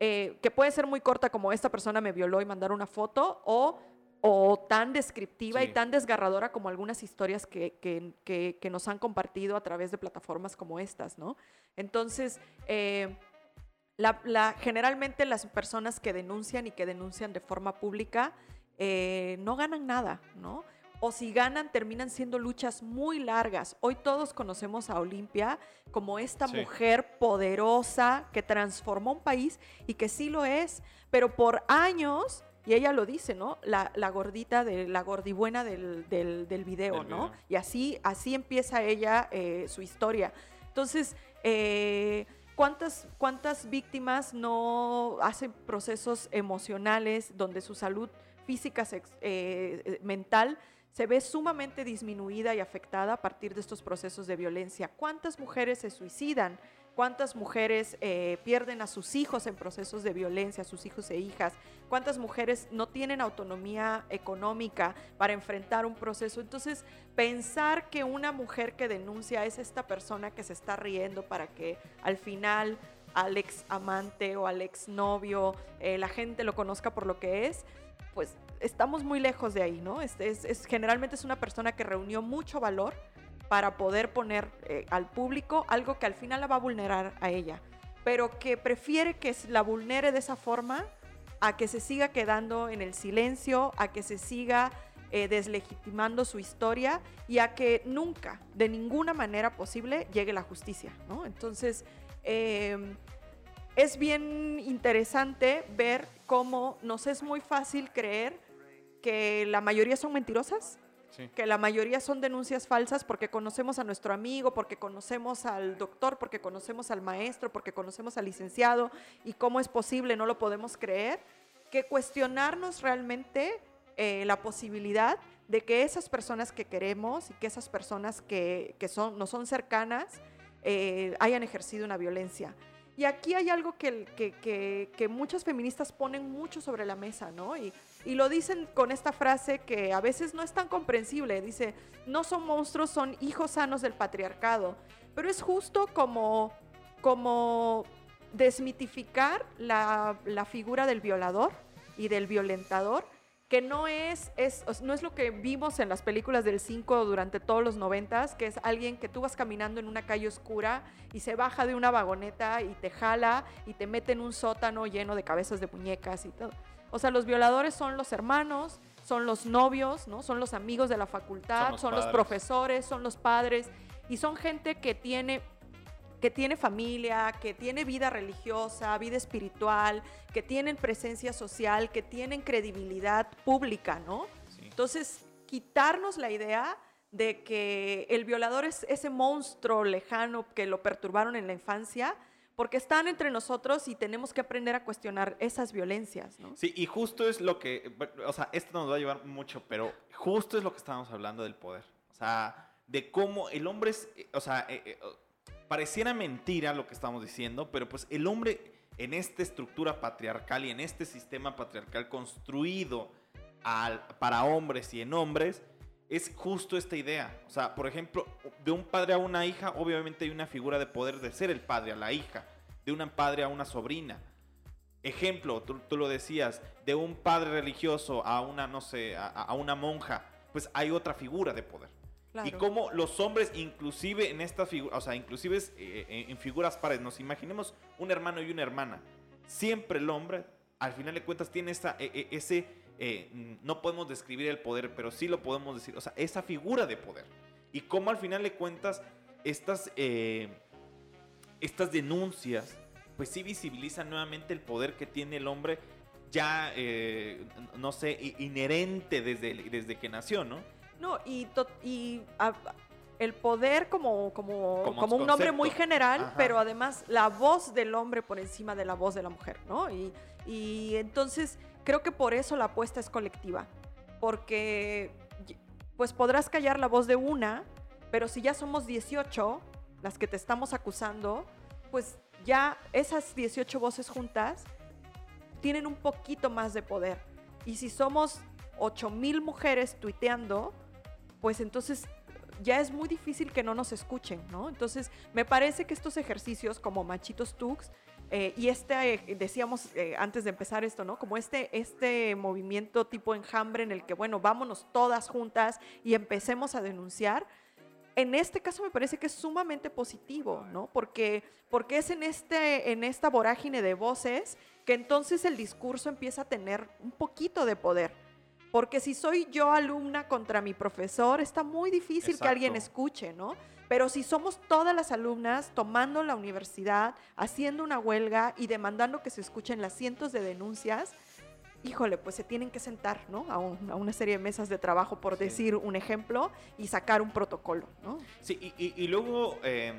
eh, que puede ser muy corta como esta persona me violó y mandar una foto, o, o tan descriptiva Sí. y tan desgarradora como algunas historias que, que- que- que nos han compartido a través de plataformas como estas, ¿no? Entonces, eh, la- la- generalmente las personas que denuncian y que denuncian de forma pública eh, no ganan nada, ¿no? O si ganan, terminan siendo luchas muy largas. Hoy todos conocemos a Olimpia como esta Sí. mujer poderosa que transformó un país y que sí lo es, pero por años, y ella lo dice, ¿no? La, la gordita, de, la gordibuena del, del, del video, Del ¿no? video. Y así, así empieza ella eh, su historia. Entonces, eh, ¿cuántas, ¿cuántas víctimas no hacen procesos emocionales donde su salud física, sex- eh, eh, mental, se ve sumamente disminuida y afectada a partir de estos procesos de violencia? ¿Cuántas mujeres se suicidan? ¿Cuántas mujeres eh, pierden a sus hijos en procesos de violencia, a sus hijos e hijas? ¿Cuántas mujeres no tienen autonomía económica para enfrentar un proceso? Entonces, pensar que una mujer que denuncia es esta persona que se está riendo para que al final al ex amante o al ex novio eh, la gente lo conozca por lo que es, pues estamos muy lejos de ahí, ¿no? Es, generalmente es una persona que reunió mucho valor para poder poner eh, al público algo que al final la va a vulnerar a ella, pero que prefiere que la vulnere de esa forma a que se siga quedando en el silencio, a que se siga eh, deslegitimando su historia y a que nunca, de ninguna manera posible, llegue la justicia, ¿no? Entonces, eh, es bien interesante ver cómo nos es muy fácil creer que la mayoría son mentirosas, Que la mayoría son denuncias falsas porque conocemos a nuestro amigo, porque conocemos al doctor, porque conocemos al maestro, porque conocemos al licenciado y cómo es posible, no lo podemos creer, que cuestionarnos realmente eh, la posibilidad de que esas personas que queremos y que esas personas que, que son, no son cercanas eh, hayan ejercido una violencia. Y aquí hay algo que, que, que- muchas feministas ponen mucho sobre la mesa, ¿no? Y lo dicen con esta frase que a veces no es tan comprensible. Dice, no son monstruos, son hijos sanos del patriarcado. Pero es justo como, como desmitificar la, la figura del violador y del violentador que no es, es, no es lo que vimos en las películas del 5 durante todos los 90, que es alguien que tú vas caminando en una calle oscura y se baja de una vagoneta y te jala y te mete en un sótano lleno de cabezas de muñecas y todo. O sea, los violadores son los hermanos, son los novios, ¿no? Son los amigos de la facultad, Son son los profesores, son los padres y son gente que tiene que tiene familia, que tiene vida religiosa, vida espiritual, que tienen presencia social, que tienen credibilidad pública, ¿no? Sí. Entonces, quitarnos la idea de que el violador es ese monstruo lejano que lo perturbaron en la infancia, porque están entre nosotros y tenemos que aprender a cuestionar esas violencias, ¿no? Sí, y justo es lo que, o sea, esto nos va a llevar mucho, pero justo es lo que estábamos hablando del poder. O sea, de cómo el hombre es, o sea, eh, eh, pareciera mentira lo que estamos diciendo, pero pues el hombre en esta estructura patriarcal y en este sistema patriarcal construido al- para hombres y en hombres, es justo esta idea. O sea, por ejemplo, de un padre a una hija, obviamente hay una figura de poder de ser el padre a la hija, de un padre a una sobrina. Ejemplo, tú, tú lo decías, de un padre religioso a una, no sé, a, a una monja, pues hay otra figura de poder. Claro. Y cómo los hombres, inclusive en estas figuras, o sea, inclusive eh, en, en figuras pares, nos imaginemos un hermano y una hermana. Siempre el hombre, al final de cuentas, tiene esa, eh, eh, ese, eh, no podemos describir el poder, pero sí lo podemos decir, o sea, esa figura de poder. Y cómo al final de cuentas, estas, eh, estas denuncias, pues sí visibilizan nuevamente el poder que tiene el hombre ya, eh, no sé, inherente desde, desde que nació, ¿no? No, y, y el poder como, como, Como como un nombre concepto. muy general, Ajá. pero además la voz del hombre por encima de la voz de la mujer, ¿no? Y, y entonces creo que por eso la apuesta es colectiva, porque pues podrás callar la voz de una, pero si ya somos 18 las que te estamos acusando, pues ya esas 18 voces juntas tienen un poquito más de poder. Y si somos 8000 mujeres tuiteando, pues entonces ya es muy difícil que no nos escuchen, ¿no? Entonces, me parece que estos ejercicios como Machitos Tux eh, y este, eh, decíamos eh, antes de empezar esto, ¿no? Como este, este movimiento tipo enjambre en el que, bueno, vámonos todas juntas y empecemos a denunciar. En este caso me parece que es sumamente positivo, ¿no? Porque, porque es en, este, en esta vorágine de voces que entonces el discurso empieza a tener un poquito de poder. Porque si soy yo alumna contra mi profesor, está muy difícil que alguien escuche, ¿no? Pero si somos todas las alumnas tomando la universidad, haciendo una huelga y demandando que se escuchen las cientos de denuncias, híjole, pues se tienen que sentar, ¿no? A, un- a una serie de mesas de trabajo, por Sí. decir un ejemplo, y sacar un protocolo, ¿no? Sí, y, y- y luego, eh,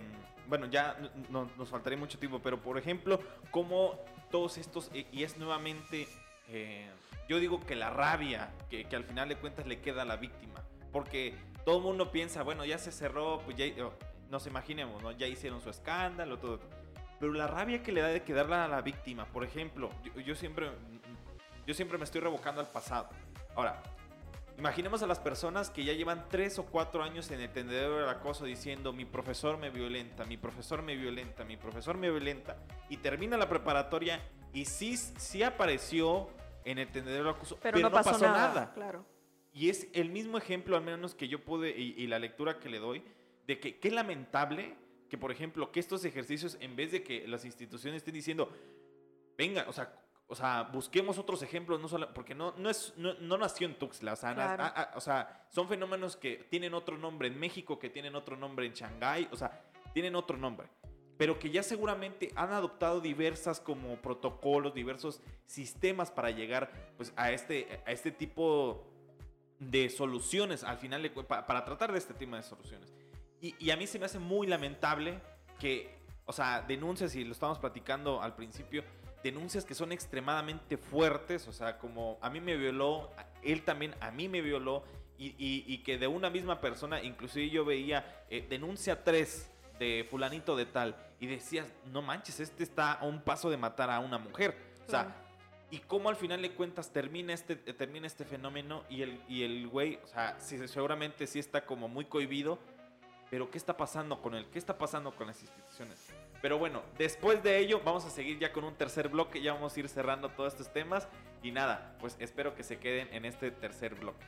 bueno, ya no- nos faltaría mucho tiempo, pero por ejemplo, como todos estos, y, y es nuevamente, eh, yo digo que la rabia, que, que al final de cuentas le queda a la víctima, porque todo el mundo piensa, bueno, ya se cerró, pues ya, oh, nos imaginemos, ¿no? Ya hicieron su escándalo, todo. Pero la rabia que le da de quedarla a la víctima, por ejemplo, yo, yo siempre, yo siempre me estoy revocando al pasado. Ahora, Imaginemos a las personas que ya llevan tres o cuatro años en el tendedero del acoso diciendo mi profesor me violenta, mi profesor me violenta, mi profesor me violenta y termina la preparatoria y sí, sí apareció en el tendedero del acoso, Pero, no, pasó, nada, claro. Y es el mismo ejemplo, al menos que yo pude, y, y la lectura que le doy, de que qué lamentable que, por ejemplo, que estos ejercicios, en vez de que las instituciones estén diciendo, venga, o sea, o sea, busquemos otros ejemplos, no solo, porque no, no, es, no, no nació en Tuxtla, o sea, Claro. a- a- o sea, son fenómenos que tienen otro nombre en México, que tienen otro nombre en Shanghái, o sea, tienen otro nombre, pero que ya seguramente han adoptado diversas como protocolos, diversos sistemas para llegar pues, a, este, a este tipo de soluciones al final, de cu- pa- para tratar de este tema de soluciones. Y, y a mí se me hace muy lamentable que, o sea, denuncias, y lo estábamos platicando al principio, denuncias que son extremadamente fuertes, o sea, como a mí me violó, él también a mí me violó, y, y- y que de una misma persona, inclusive yo veía eh, denuncia 3 de fulanito de tal, y decías, no manches, este está a un paso de matar a una mujer. O sea, Claro. y cómo al final de cuentas termina este, eh, termina este fenómeno y el, y el güey, o sea, sí, seguramente sí está como muy cohibido, pero ¿qué está pasando con él? ¿Qué está pasando con las instituciones? Pero bueno, después de ello vamos a seguir ya con un tercer bloque, ya vamos a ir cerrando todos estos temas y nada, pues espero que se queden en este tercer bloque.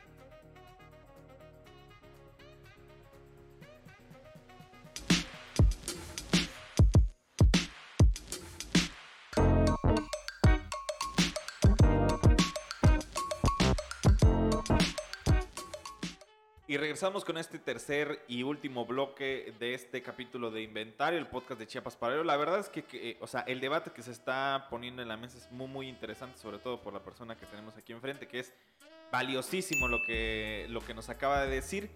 Y regresamos con este tercer y último bloque de este capítulo de Inventario, el podcast de Chiapas Paralelo. La verdad es que, eh, o sea, el debate que se está poniendo en la mesa es muy, muy interesante, sobre todo por la persona que tenemos aquí enfrente, que es valiosísimo lo que, lo que nos acaba de decir.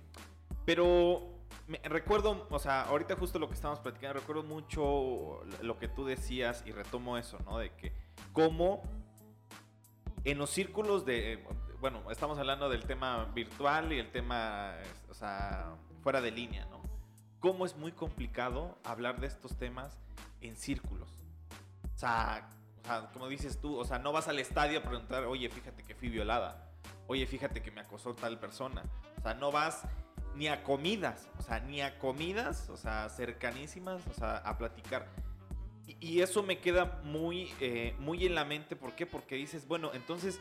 Pero me, recuerdo, o sea, ahorita justo lo que estamos platicando, recuerdo mucho lo que tú decías y retomo eso, ¿no? De que cómo en los círculos de bueno, estamos hablando del tema virtual y el tema, o sea, fuera de línea, ¿no? ¿Cómo es muy complicado hablar de estos temas en círculos? O sea, como dices tú, o sea, no vas al estadio a preguntar, oye, fíjate que fui violada, oye, fíjate que me acosó tal persona. O sea, no vas ni a comidas, o sea, ni a comidas, o sea, cercanísimas, o sea, a platicar. Y, eso me queda muy, eh, muy en la mente, ¿por qué? Porque dices, bueno, entonces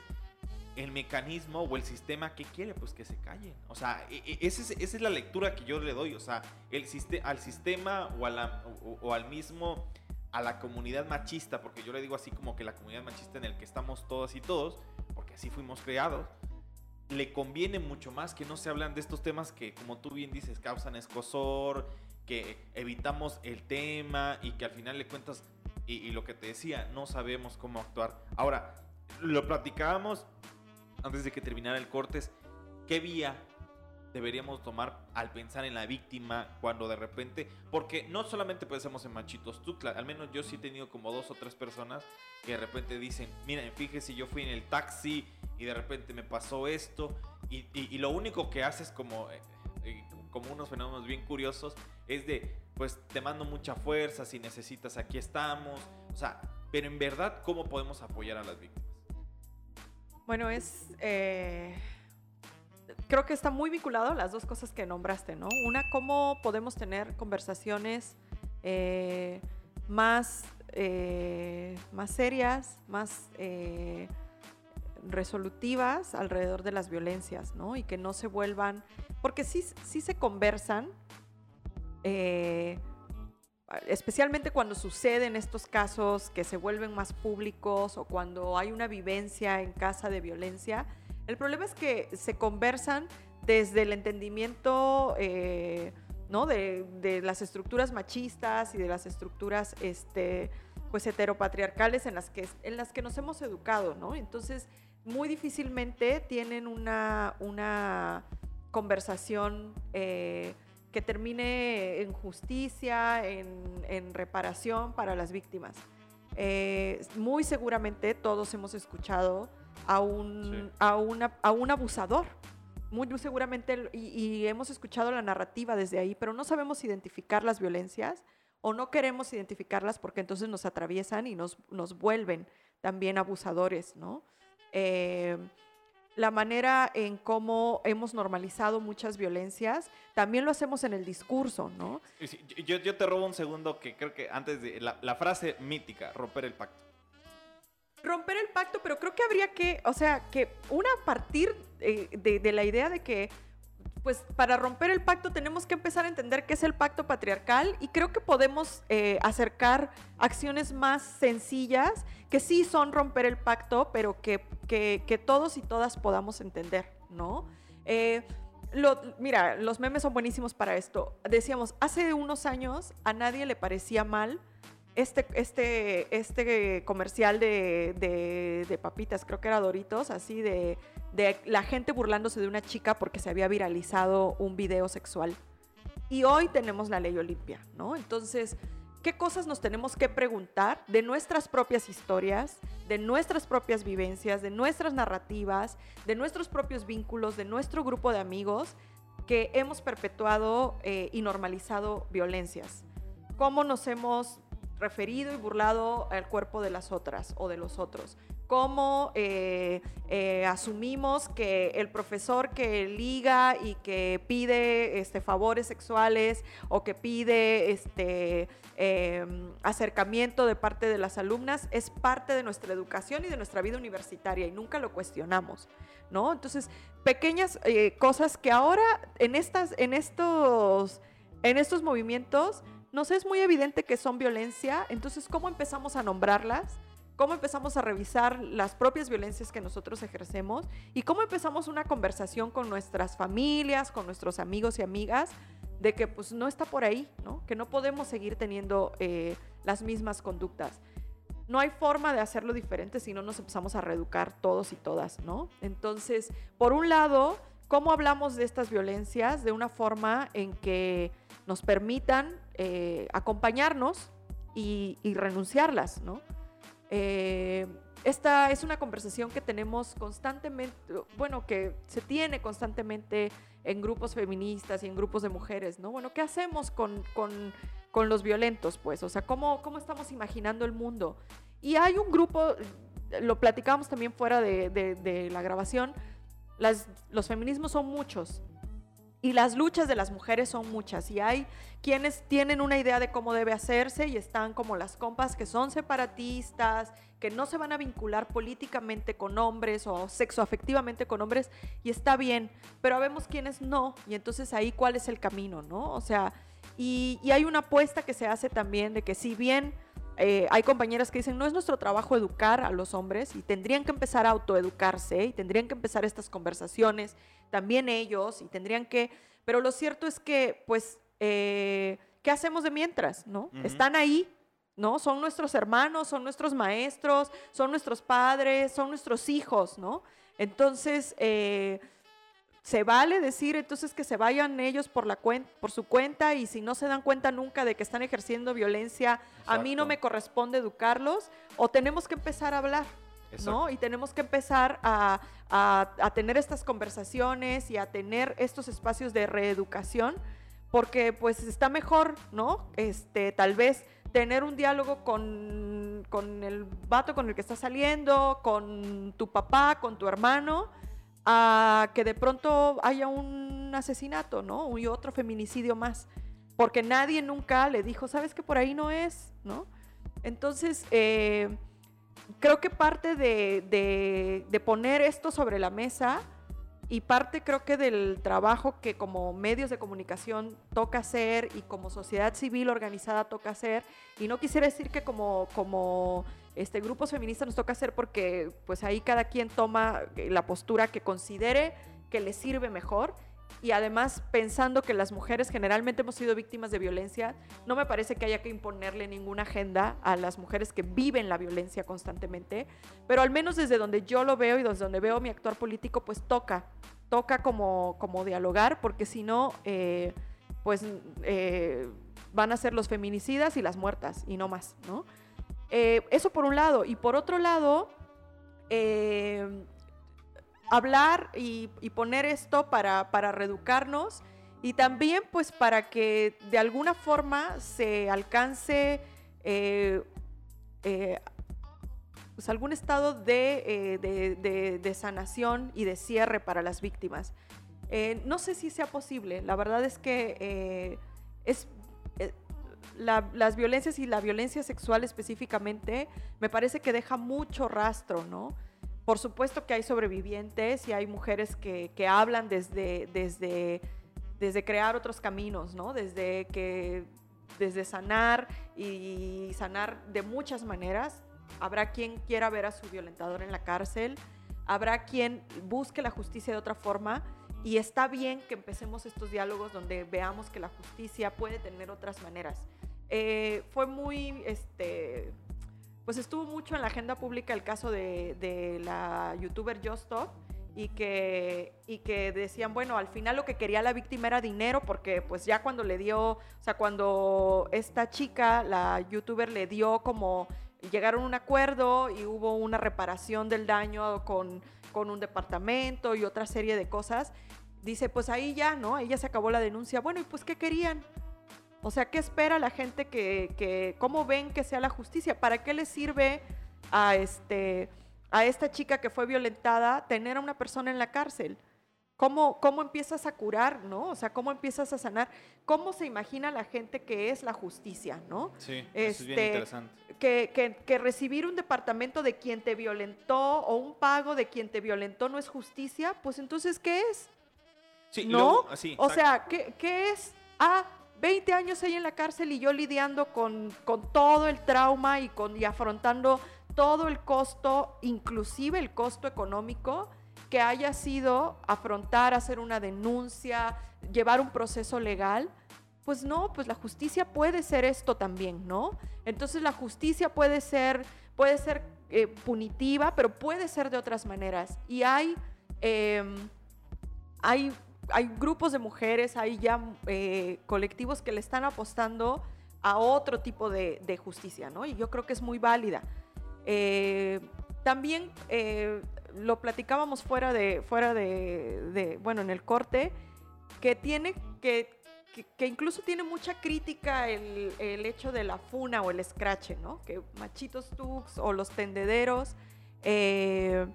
el mecanismo o el sistema que quiere, pues que se callen. O sea, e, e, esa es, esa es la lectura que yo le doy. O sea, el, al sistema o, a o, al mismo, a la comunidad machista, porque yo le digo así como que la comunidad machista en el que estamos todas y todos, porque así fuimos creados, le conviene mucho más que no se hablan de estos temas que, como tú bien dices, causan escosor, que evitamos el tema y que al final le cuentas, y, y lo que te decía, no sabemos cómo actuar. Ahora, lo platicábamos antes de que terminara el cortes, ¿qué vía deberíamos tomar al pensar en la víctima cuando de repente, porque no solamente pensamos en Manchitos Tucla, al menos yo sí he tenido como dos o tres personas que de repente dicen, miren, fíjese, yo fui en el taxi y de repente me pasó esto y, lo único que haces como, eh, eh, como unos fenómenos bien curiosos es de, pues te mando mucha fuerza, si necesitas aquí estamos, o sea, pero en verdad, ¿cómo podemos apoyar a las víctimas? Bueno, es... Eh, creo que está muy vinculado a las dos cosas que nombraste, ¿no? Una, cómo podemos tener conversaciones eh, más, eh, más serias, más resolutivas alrededor de las violencias, ¿no? Y que no se vuelvan, porque sí, sí se conversan, especialmente cuando suceden estos casos que se vuelven más públicos o cuando hay una vivencia en casa de violencia, el problema es que se conversan desde el entendimiento eh, ¿no? de, las estructuras machistas y de las estructuras este, pues, heteropatriarcales en las, que, en las que nos hemos educado. ¿no? Entonces, muy difícilmente tienen una, una conversación. Eh, que termine en justicia, en, reparación para las víctimas. Eh, muy seguramente todos hemos escuchado a un, a a un abusador. Muy, seguramente, y, hemos escuchado la narrativa desde ahí, pero no sabemos identificar las violencias o no queremos identificarlas porque entonces nos atraviesan y nos, nos vuelven también abusadores, ¿no? Eh, la manera en cómo hemos normalizado muchas violencias, también lo hacemos en el discurso, ¿no? yo, te robo un segundo que creo que antes de la, frase mítica, romper el pacto. Romper el pacto, pero creo que habría que, o sea, que una partir eh, de la idea de que pues para romper el pacto tenemos que empezar a entender qué es el pacto patriarcal y creo que podemos eh, acercar acciones más sencillas que sí son romper el pacto, pero que, que, todos y todas podamos entender, ¿no? Eh, mira, los memes son buenísimos para esto. Decíamos, hace unos años a nadie le parecía mal este, este, este comercial de, de, de papitas, creo que era Doritos, así de de la gente burlándose de una chica porque se había viralizado un video sexual. Y hoy tenemos la ley Olimpia, ¿no? Entonces, ¿qué cosas nos tenemos que preguntar de nuestras propias historias, de nuestras propias vivencias, de nuestras narrativas, de nuestros propios vínculos, de nuestro grupo de amigos que hemos perpetuado eh, y normalizado violencias? ¿Cómo nos hemos referido y burlado al cuerpo de las otras o de los otros? cómo eh, eh, asumimos que el profesor que liga y que pide este, favores sexuales o que pide este, em, acercamiento de parte de las alumnas es parte de nuestra educación y de nuestra vida universitaria y nunca lo cuestionamos, ¿no? Entonces, pequeñas eh, cosas que ahora en, estas, en, estos, en estos movimientos nos es muy evidente que son violencia, entonces, ¿cómo empezamos a nombrarlas? cómo empezamos a revisar las propias violencias que nosotros ejercemos y cómo empezamos una conversación con nuestras familias, con nuestros amigos y amigas, de que pues no está por ahí, ¿no? que no podemos seguir teniendo eh, las mismas conductas. No hay forma de hacerlo diferente si no nos empezamos a reeducar todos y todas, ¿no? Entonces, por un lado, ¿cómo hablamos de estas violencias de una forma en que nos permitan eh, acompañarnos y, renunciarlas, ¿no? Eh, esta es una conversación que tenemos constantemente, bueno, que se tiene constantemente en grupos feministas y en grupos de mujeres, ¿no? Bueno, ¿qué hacemos con, con, con los violentos, pues? O sea, ¿cómo, ¿cómo estamos imaginando el mundo? Y hay un grupo, lo platicamos también fuera de, de, la grabación, los feminismos son muchos, y las luchas de las mujeres son muchas y hay quienes tienen una idea de cómo debe hacerse y están como las compas que son separatistas, que no se van a vincular políticamente con hombres o sexoafectivamente con hombres y está bien, pero vemos quienes no y entonces ahí cuál es el camino, ¿no? O sea, y, y hay una apuesta que se hace también de que si bien eh, hay compañeras que dicen, no es nuestro trabajo educar a los hombres y tendrían que empezar a autoeducarse y tendrían que empezar estas conversaciones, también ellos, y tendrían que, pero lo cierto es que, pues, eh, ¿qué hacemos de mientras? ¿No? Están ahí, ¿no? Son nuestros hermanos, son nuestros maestros, son nuestros padres, son nuestros hijos, ¿no? Entonces, eh, se vale decir entonces que se vayan ellos por, la por su cuenta y si no se dan cuenta nunca de que están ejerciendo violencia, a mí no me corresponde educarlos o tenemos que empezar a hablar. ¿No? Y tenemos que empezar a, a, tener estas conversaciones y a tener estos espacios de reeducación, porque pues está mejor, ¿no? Este, tal vez tener un diálogo con, con el vato con el que estás saliendo, con tu papá, con tu hermano, a que de pronto haya un asesinato, ¿no? Y otro feminicidio más, porque nadie nunca le dijo, sabes que por ahí no es, ¿no? Entonces, eh, creo que parte de, de, poner esto sobre la mesa y parte creo que del trabajo que como medios de comunicación toca hacer y como sociedad civil organizada toca hacer, y no quisiera decir que como, como este, grupos feministas nos toca hacer porque pues ahí cada quien toma la postura que considere que le sirve mejor y además pensando que las mujeres generalmente hemos sido víctimas de violencia, no me parece que haya que imponerle ninguna agenda a las mujeres que viven la violencia constantemente, pero al menos desde donde yo lo veo y desde donde veo mi actuar político, pues toca, toca como, como dialogar, porque si no, eh, pues eh, van a ser los feminicidas y las muertas y no más, ¿no? Eh, eso por un lado. Y por otro lado, hablar y, poner esto para, para reeducarnos y también pues para que de alguna forma se alcance eh, pues algún estado de, de, sanación y de cierre para las víctimas. no sé si sea posible, la verdad es que las violencias y la violencia sexual específicamente me parece que deja mucho rastro, ¿no? Por supuesto que hay sobrevivientes y hay mujeres que, hablan desde, desde, desde crear otros caminos, ¿no? Desde que desde sanar y sanar de muchas maneras. Habrá quien quiera ver a su violentador en la cárcel, habrá quien busque la justicia de otra forma y está bien que empecemos estos diálogos donde veamos que la justicia puede tener otras maneras. Eh, fue muy, este, pues estuvo mucho en la agenda pública el caso de, la youtuber Justop y que, y que decían, bueno, al final lo que quería la víctima era dinero porque pues ya cuando le dio, o sea, cuando esta chica, la youtuber, le dio como, llegaron a un acuerdo y hubo una reparación del daño con, con un departamento y otra serie de cosas, dice, pues ahí ya, ¿no? Ahí ya se acabó la denuncia. Bueno, ¿y pues qué querían? O sea, ¿qué espera la gente que, que cómo ven que sea la justicia? ¿Para qué le sirve a este a esta chica que fue violentada tener a una persona en la cárcel? ¿Cómo, ¿Cómo empiezas a curar, no? O sea, ¿cómo empiezas a sanar? ¿Cómo se imagina la gente que es la justicia, no? Sí, eso es bien Este, interesante. que, que- que recibir un departamento de quien te violentó o un pago de quien te violentó no es justicia, pues entonces, ¿qué es? Sí, ¿no? luego- O exacto. sea, ¿qué, qué es? Ah, 20 años ahí en la cárcel y yo lidiando con, con todo el trauma y, con, y afrontando todo el costo, inclusive el costo económico que haya sido afrontar, hacer una denuncia, llevar un proceso legal. Pues no, pues la justicia puede ser esto también, ¿no? Entonces la justicia puede ser, puede ser eh, punitiva, pero puede ser de otras maneras. Y hay, em, hay, hay grupos de mujeres, hay ya eh, colectivos que le están apostando a otro tipo de, justicia, ¿no? Y yo creo que es muy válida. Eh, también eh, lo platicábamos fuera de, fuera de, bueno, en el corte, que tiene que, que incluso tiene mucha crítica el, el hecho de la funa o el escrache, ¿no? Que machitos tux o los tendederos, eh,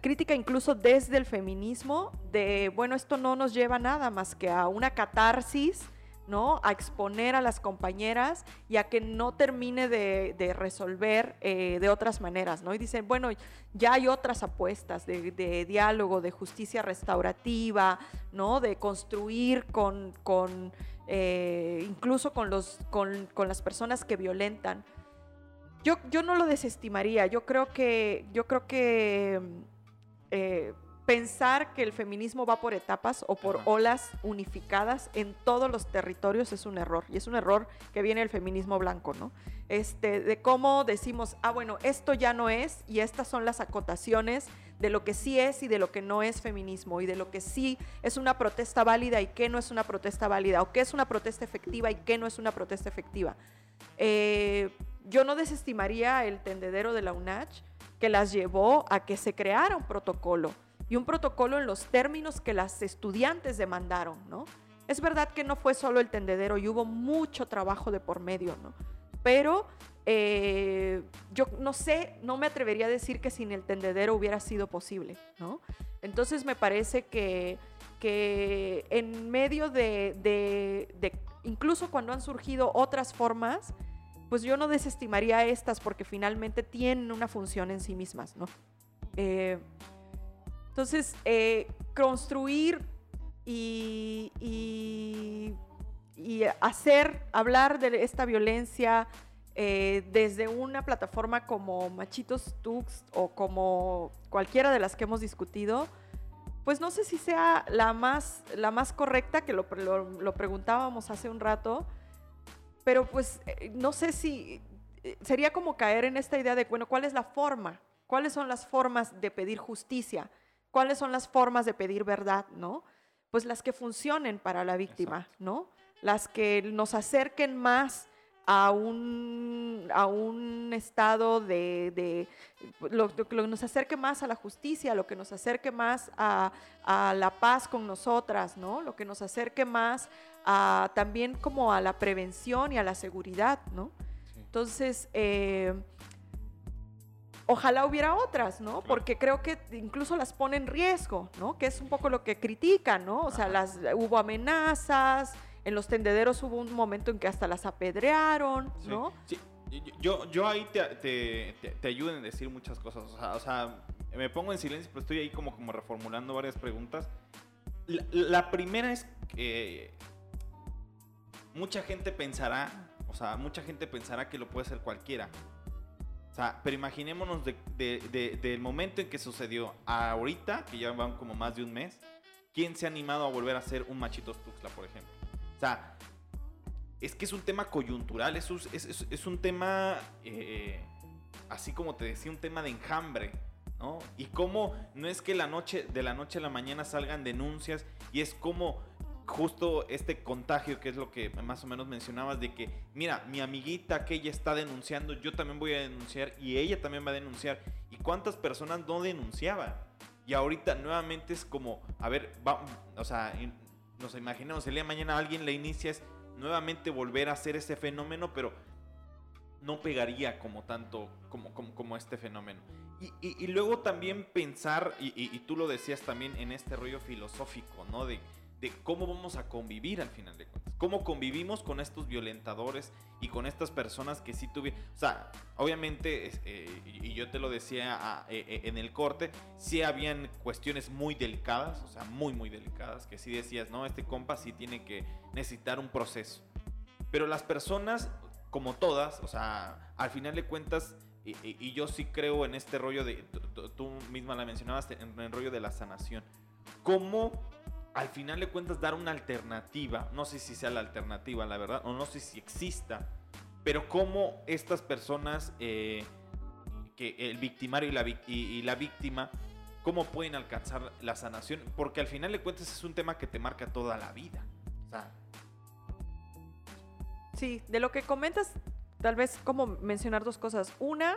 crítica incluso desde el feminismo de, bueno, esto no nos lleva nada más que a una catarsis, ¿no? A exponer a las compañeras y a que no termine de, resolver eh, de otras maneras, ¿no? Y dicen, bueno, ya hay otras apuestas de, de diálogo, de justicia restaurativa, ¿no? De construir con, con eh, incluso con, los, con, con las personas que violentan. Yo, yo no lo desestimaría, yo creo que, yo creo que eh, pensar que el feminismo va por etapas o por Ajá. olas unificadas en todos los territorios es un error. Y es un error que viene del feminismo blanco, ¿no? Este, de cómo decimos, ah, bueno, esto ya no es, y estas son las acotaciones de lo que sí es y de lo que no es feminismo, y de lo que sí es una protesta válida y qué no es una protesta válida, o qué es una protesta efectiva y qué no es una protesta efectiva. Eh, yo no desestimaría el tendedero de la UNACH que las llevó a que se creara un protocolo y un protocolo en los términos que las estudiantes demandaron, ¿no? Es verdad que no fue solo el tendedero y hubo mucho trabajo de por medio, ¿no? Pero eh, yo no sé, no me atrevería a decir que sin el tendedero hubiera sido posible, ¿no? Entonces me parece que, que en medio de, de- de- incluso cuando han surgido otras formas, pues yo no desestimaría estas porque finalmente tienen una función en sí mismas, ¿no? Eh, entonces, eh, construir y, hacer, hablar de esta violencia eh, desde una plataforma como Machitos Tux o como cualquiera de las que hemos discutido, pues no sé si sea la más, la más correcta, que lo preguntábamos hace un rato, pero pues eh, no sé si eh, sería como caer en esta idea de, bueno, ¿cuál es la forma? ¿Cuáles son las formas de pedir justicia? ¿Cuáles son las formas de pedir verdad, no? Pues las que funcionen para la víctima, Exacto. ¿no? Las que nos acerquen más a un, a un estado de, de- lo, lo que nos acerque más a la justicia, lo que nos acerque más a, a la paz con nosotras, ¿no? Lo que nos acerque más a, también como a la prevención y a la seguridad, ¿no? Sí. Entonces, eh, ojalá hubiera otras, ¿no? Porque creo que incluso las pone en riesgo, ¿no? Que es un poco lo que critican, ¿no? O sea, las, hubo amenazas, en los tendederos hubo un momento en que hasta las apedrearon, Sí, ¿no? sí. Yo, yo ahí te, te, te, te ayudo en decir muchas cosas. O sea, o sea, me pongo en silencio, pero estoy ahí como, como reformulando varias preguntas. La, la primera es que mucha gente pensará, o sea, mucha gente pensará que lo puede hacer cualquiera. O sea, pero imaginémonos de- de- de- del momento en que sucedió a ahorita, que ya van como más de un mes, ¿quién se ha animado a volver a hacer un machitos tuxtla, por ejemplo? O sea, es que es un tema coyuntural, es, un- es, es- un tema, eh, así como te decía, un tema de enjambre, ¿no? Y cómo no es que la noche, de la noche a la mañana salgan denuncias y es como justo este contagio que es lo que más o menos mencionabas de que, mira, mi amiguita que ella está denunciando, yo también voy a denunciar y ella también va a denunciar. ¿Y cuántas personas no denunciaban? Y ahorita nuevamente es como, a ver, va, o sea, nos imaginamos, el día de mañana alguien le inicia es nuevamente volver a hacer ese fenómeno, pero no pegaría como tanto como, como, como este fenómeno. Y, luego también pensar, y, tú lo decías también en este rollo filosófico, ¿no? De, de cómo vamos a convivir al final de cuentas. Cómo convivimos con estos violentadores y con estas personas que sí tuvieron. O sea, obviamente, eh, y yo te lo decía ah, eh, eh, en el corte, sí habían cuestiones muy delicadas, o sea, muy, muy delicadas, que sí decías, no, este compa sí tiene que necesitar un proceso. Pero las personas, como todas, o sea, al final de cuentas, y, yo sí creo en este rollo de, tú misma la mencionabas, en el rollo de la sanación. ¿Cómo al final de cuentas dar una alternativa, no sé si sea la alternativa, la verdad, o no sé si exista, pero cómo estas personas, eh, que el victimario y la, víctima, cómo pueden alcanzar la sanación, porque al final de cuentas es un tema que te marca toda la vida. Sí, de lo que comentas, tal vez como mencionar dos cosas. Una,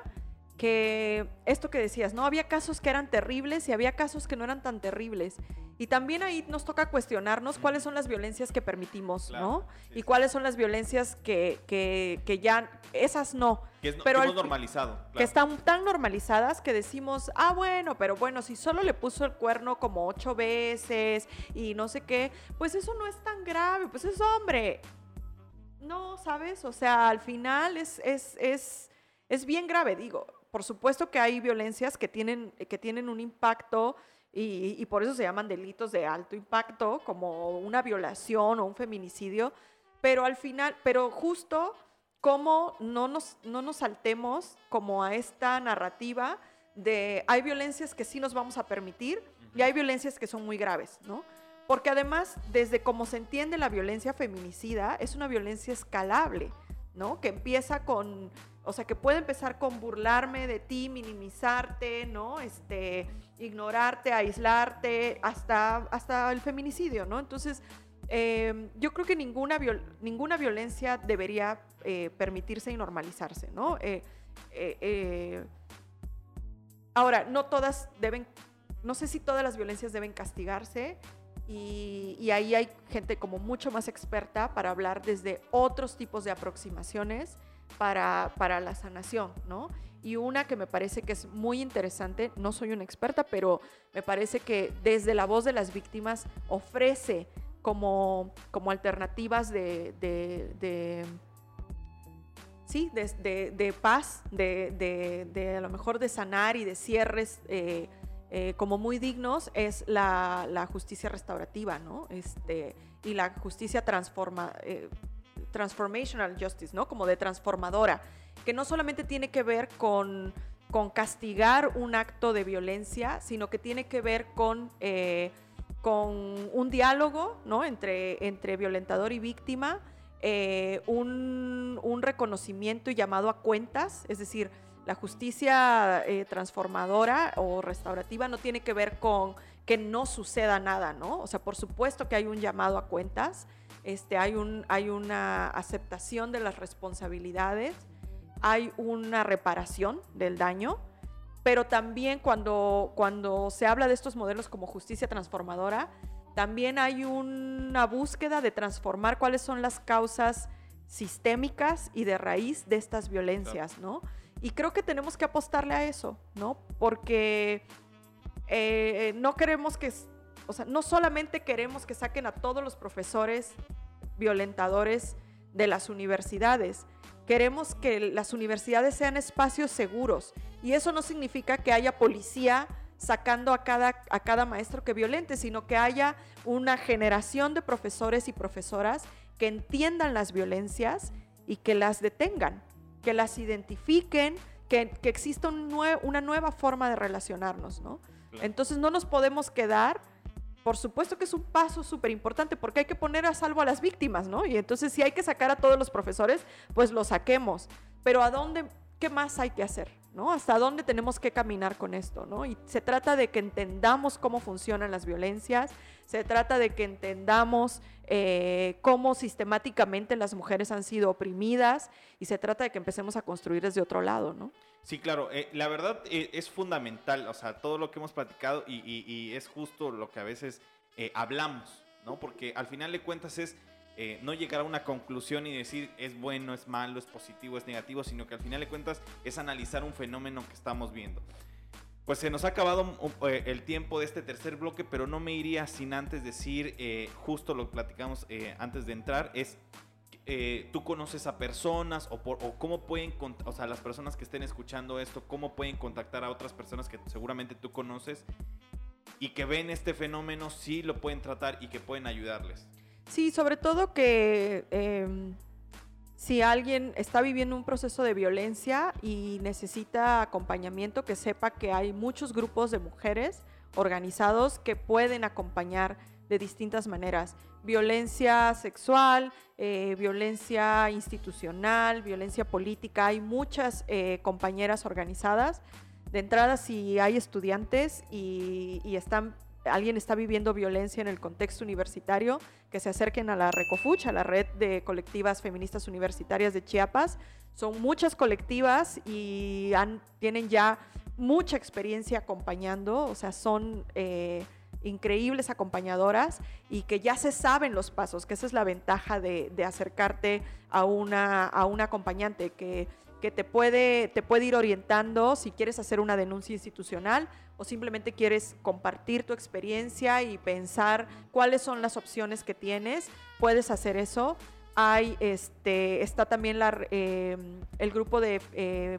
que esto que decías, ¿no? Había casos que eran terribles y había casos que no eran tan terribles. Y también ahí nos toca cuestionarnos cuáles son las violencias que permitimos, ¿no? y cuáles son las violencias que, que, ya, esas no. Que, es, pero hemos normalizado. Que están tan normalizadas que decimos, ah, bueno, pero bueno, si solo le puso el cuerno como ocho veces y no sé qué, pues eso no es tan grave, pues es hombre. No, ¿sabes? O sea, al final es, es, es, es bien grave, digo por supuesto que hay violencias que tienen, que tienen un impacto y, por eso se llaman delitos de alto impacto, como una violación o un feminicidio, pero al final, pero justo como no nos, no nos saltemos como a esta narrativa de hay violencias que sí nos vamos a permitir y hay violencias que son muy graves, ¿no? Porque además, desde como se entiende la violencia feminicida, es una violencia escalable, ¿no? Que empieza con o sea, que puede empezar con burlarme de ti, minimizarte, ¿no? Este, ignorarte, aislarte, hasta, hasta el feminicidio, ¿no? Entonces, em, yo creo que ninguna, ninguna violencia debería eh, permitirse y normalizarse, ¿no? Eh, eh, ahora, no todas deben, no sé si todas las violencias deben castigarse, y, y, ahí hay gente como mucho más experta para hablar desde otros tipos de aproximaciones para, para la sanación, ¿no? Y una que me parece que es muy interesante, no soy una experta, pero me parece que desde la voz de las víctimas ofrece como, como alternativas de, de, sí, de, de, paz, de, de, a lo mejor de sanar y de cierres eh, eh, como muy dignos, es la, justicia restaurativa, ¿no? Este, y la justicia transforma, eh, transformational justice, ¿no? Como de transformadora, que no solamente tiene que ver con, con castigar un acto de violencia, sino que tiene que ver con, eh, con un diálogo, ¿no? Entre, entre violentador y víctima, eh, un, un, reconocimiento y llamado a cuentas, es decir, la justicia eh, transformadora o restaurativa no tiene que ver con que no suceda nada, ¿no? O sea, por supuesto que hay un llamado a cuentas, este, hay, un, hay una aceptación de las responsabilidades, hay una reparación del daño, pero también cuando, cuando se habla de estos modelos como justicia transformadora, también hay una búsqueda de transformar cuáles son las causas sistémicas y de raíz de estas violencias, ¿no? Y creo que tenemos que apostarle a eso, ¿no? Porque eh, no queremos que o sea, no solamente queremos que saquen a todos los profesores violentadores de las universidades, queremos que las universidades sean espacios seguros y eso no significa que haya policía sacando a cada, a cada maestro que violente, sino que haya una generación de profesores y profesoras que entiendan las violencias y que las detengan, que las identifiquen, que, que exista una nueva forma de relacionarnos, ¿no? Entonces no nos podemos quedar por supuesto que es un paso súper importante porque hay que poner a salvo a las víctimas, ¿no? Y entonces si hay que sacar a todos los profesores, pues los saquemos. Pero ¿a dónde, qué más hay que hacer? ¿no? ¿Hasta dónde tenemos que caminar con esto? ¿no? Y se trata de que entendamos cómo funcionan las violencias, se trata de que entendamos eh, cómo sistemáticamente las mujeres han sido oprimidas y se trata de que empecemos a construir desde otro lado, ¿no? Sí, claro, eh, la verdad eh, es fundamental, o sea, todo lo que hemos platicado y, es justo lo que a veces hablamos, ¿no? Porque al final de cuentas es no llegar a una conclusión y decir es bueno, es malo, es positivo, es negativo, sino que al final de cuentas es analizar un fenómeno que estamos viendo. pues se nos ha acabado eh, el tiempo de este tercer bloque, pero no me iría sin antes decir, eh, justo lo que platicamos eh, antes de entrar, es tú conoces a personas o, o cómo pueden, o sea, las personas que estén escuchando esto, cómo pueden contactar a otras personas que seguramente tú conoces y que ven este fenómeno, sí lo pueden tratar y que pueden ayudarles. Sí, sobre todo que em, si alguien está viviendo un proceso de violencia y necesita acompañamiento, que sepa que hay muchos grupos de mujeres organizados que pueden acompañar de distintas maneras. Violencia sexual, eh, violencia institucional, violencia política. Hay muchas eh, compañeras organizadas. De entrada, si hay estudiantes y, y están alguien está viviendo violencia en el contexto universitario, que se acerquen a la Recofuch, a la red de colectivas feministas universitarias de Chiapas. Son muchas colectivas y tienen ya mucha experiencia acompañando, o sea, son eh, increíbles acompañadoras y que ya se saben los pasos, que esa es la ventaja de, acercarte a una, a un acompañante, que que te puede, te puede ir orientando si quieres hacer una denuncia institucional o simplemente quieres compartir tu experiencia y pensar cuáles son las opciones que tienes, puedes hacer eso. Hay, este, está también la, em, el grupo de eh,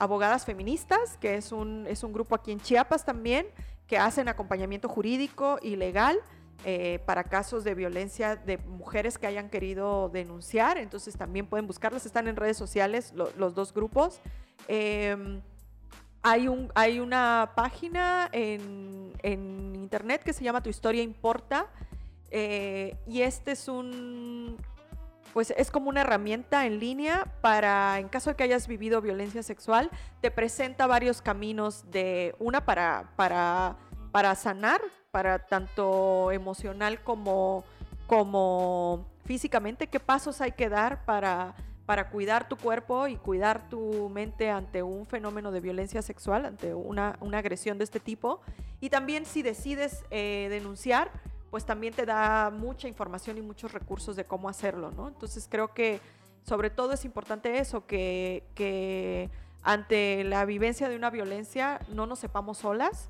abogadas feministas, que es un, es un grupo aquí en Chiapas también, que hacen acompañamiento jurídico y legal eh, para casos de violencia de mujeres que hayan querido denunciar. Entonces también pueden buscarlas, están en redes sociales los dos grupos. Em, hay, un, hay una página en, internet que se llama Tu Historia Importa. Eh, y este es un pues es como una herramienta en línea para, en caso de que hayas vivido violencia sexual, te presenta varios caminos de una para, para, para sanar para tanto emocional como, como físicamente, qué pasos hay que dar para, para cuidar tu cuerpo y cuidar tu mente ante un fenómeno de violencia sexual, ante una, agresión de este tipo. Y también si decides eh, denunciar, pues también te da mucha información y muchos recursos de cómo hacerlo, ¿no? Entonces creo que sobre todo es importante eso, que, que ante la vivencia de una violencia no nos sepamos solas,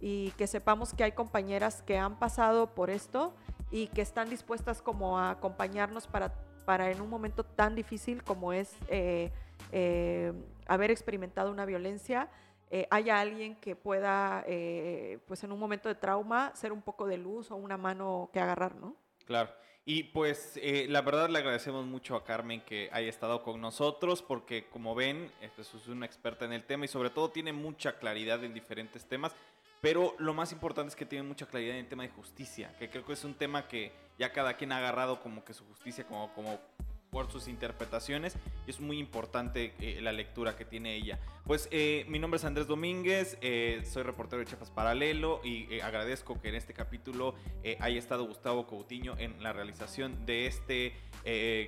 y que sepamos que hay compañeras que han pasado por esto y que están dispuestas como a acompañarnos para, para en un momento tan difícil como es eh, eh, haber experimentado una violencia, eh, haya alguien que pueda, pues en un momento de trauma, ser un poco de luz o una mano que agarrar, ¿no? Claro. Y pues la verdad le agradecemos mucho a Carmen que haya estado con nosotros porque como ven, pues, es una experta en el tema y sobre todo tiene mucha claridad en diferentes temas. Pero lo más importante es que tiene mucha claridad en el tema de justicia, que creo que es un tema que ya cada quien ha agarrado como que su justicia como, como por sus interpretaciones y es muy importante eh, la lectura que tiene ella. Pues eh, mi nombre es Andrés Domínguez, eh, soy reportero de Chiapas Paralelo y agradezco que en este capítulo haya estado Gustavo Coutinho en la realización de este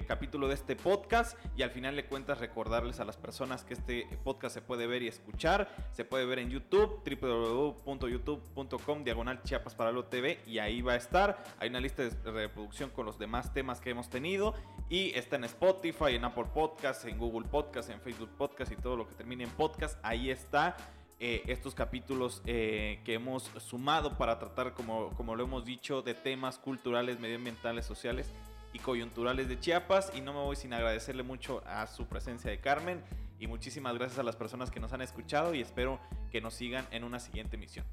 capítulo de este podcast y al final de cuentas recordarles a las personas que este podcast se puede ver y escuchar, se puede ver en YouTube, www.youtube.com diagonal Chiapas Paralelo TV y ahí va a estar, hay una lista de reproducción con los demás temas que hemos tenido y está en Spotify, en Apple Podcasts, en Google Podcasts, en Facebook Podcasts y todo lo que termine en podcast. Ahí está. Eh, estos capítulos eh, que hemos sumado para tratar, como, como lo hemos dicho, de temas culturales, medioambientales, sociales y coyunturales de Chiapas. Y no me voy sin agradecerle mucho a su presencia de Carmen. Y muchísimas gracias a las personas que nos han escuchado y espero que nos sigan en una siguiente emisión.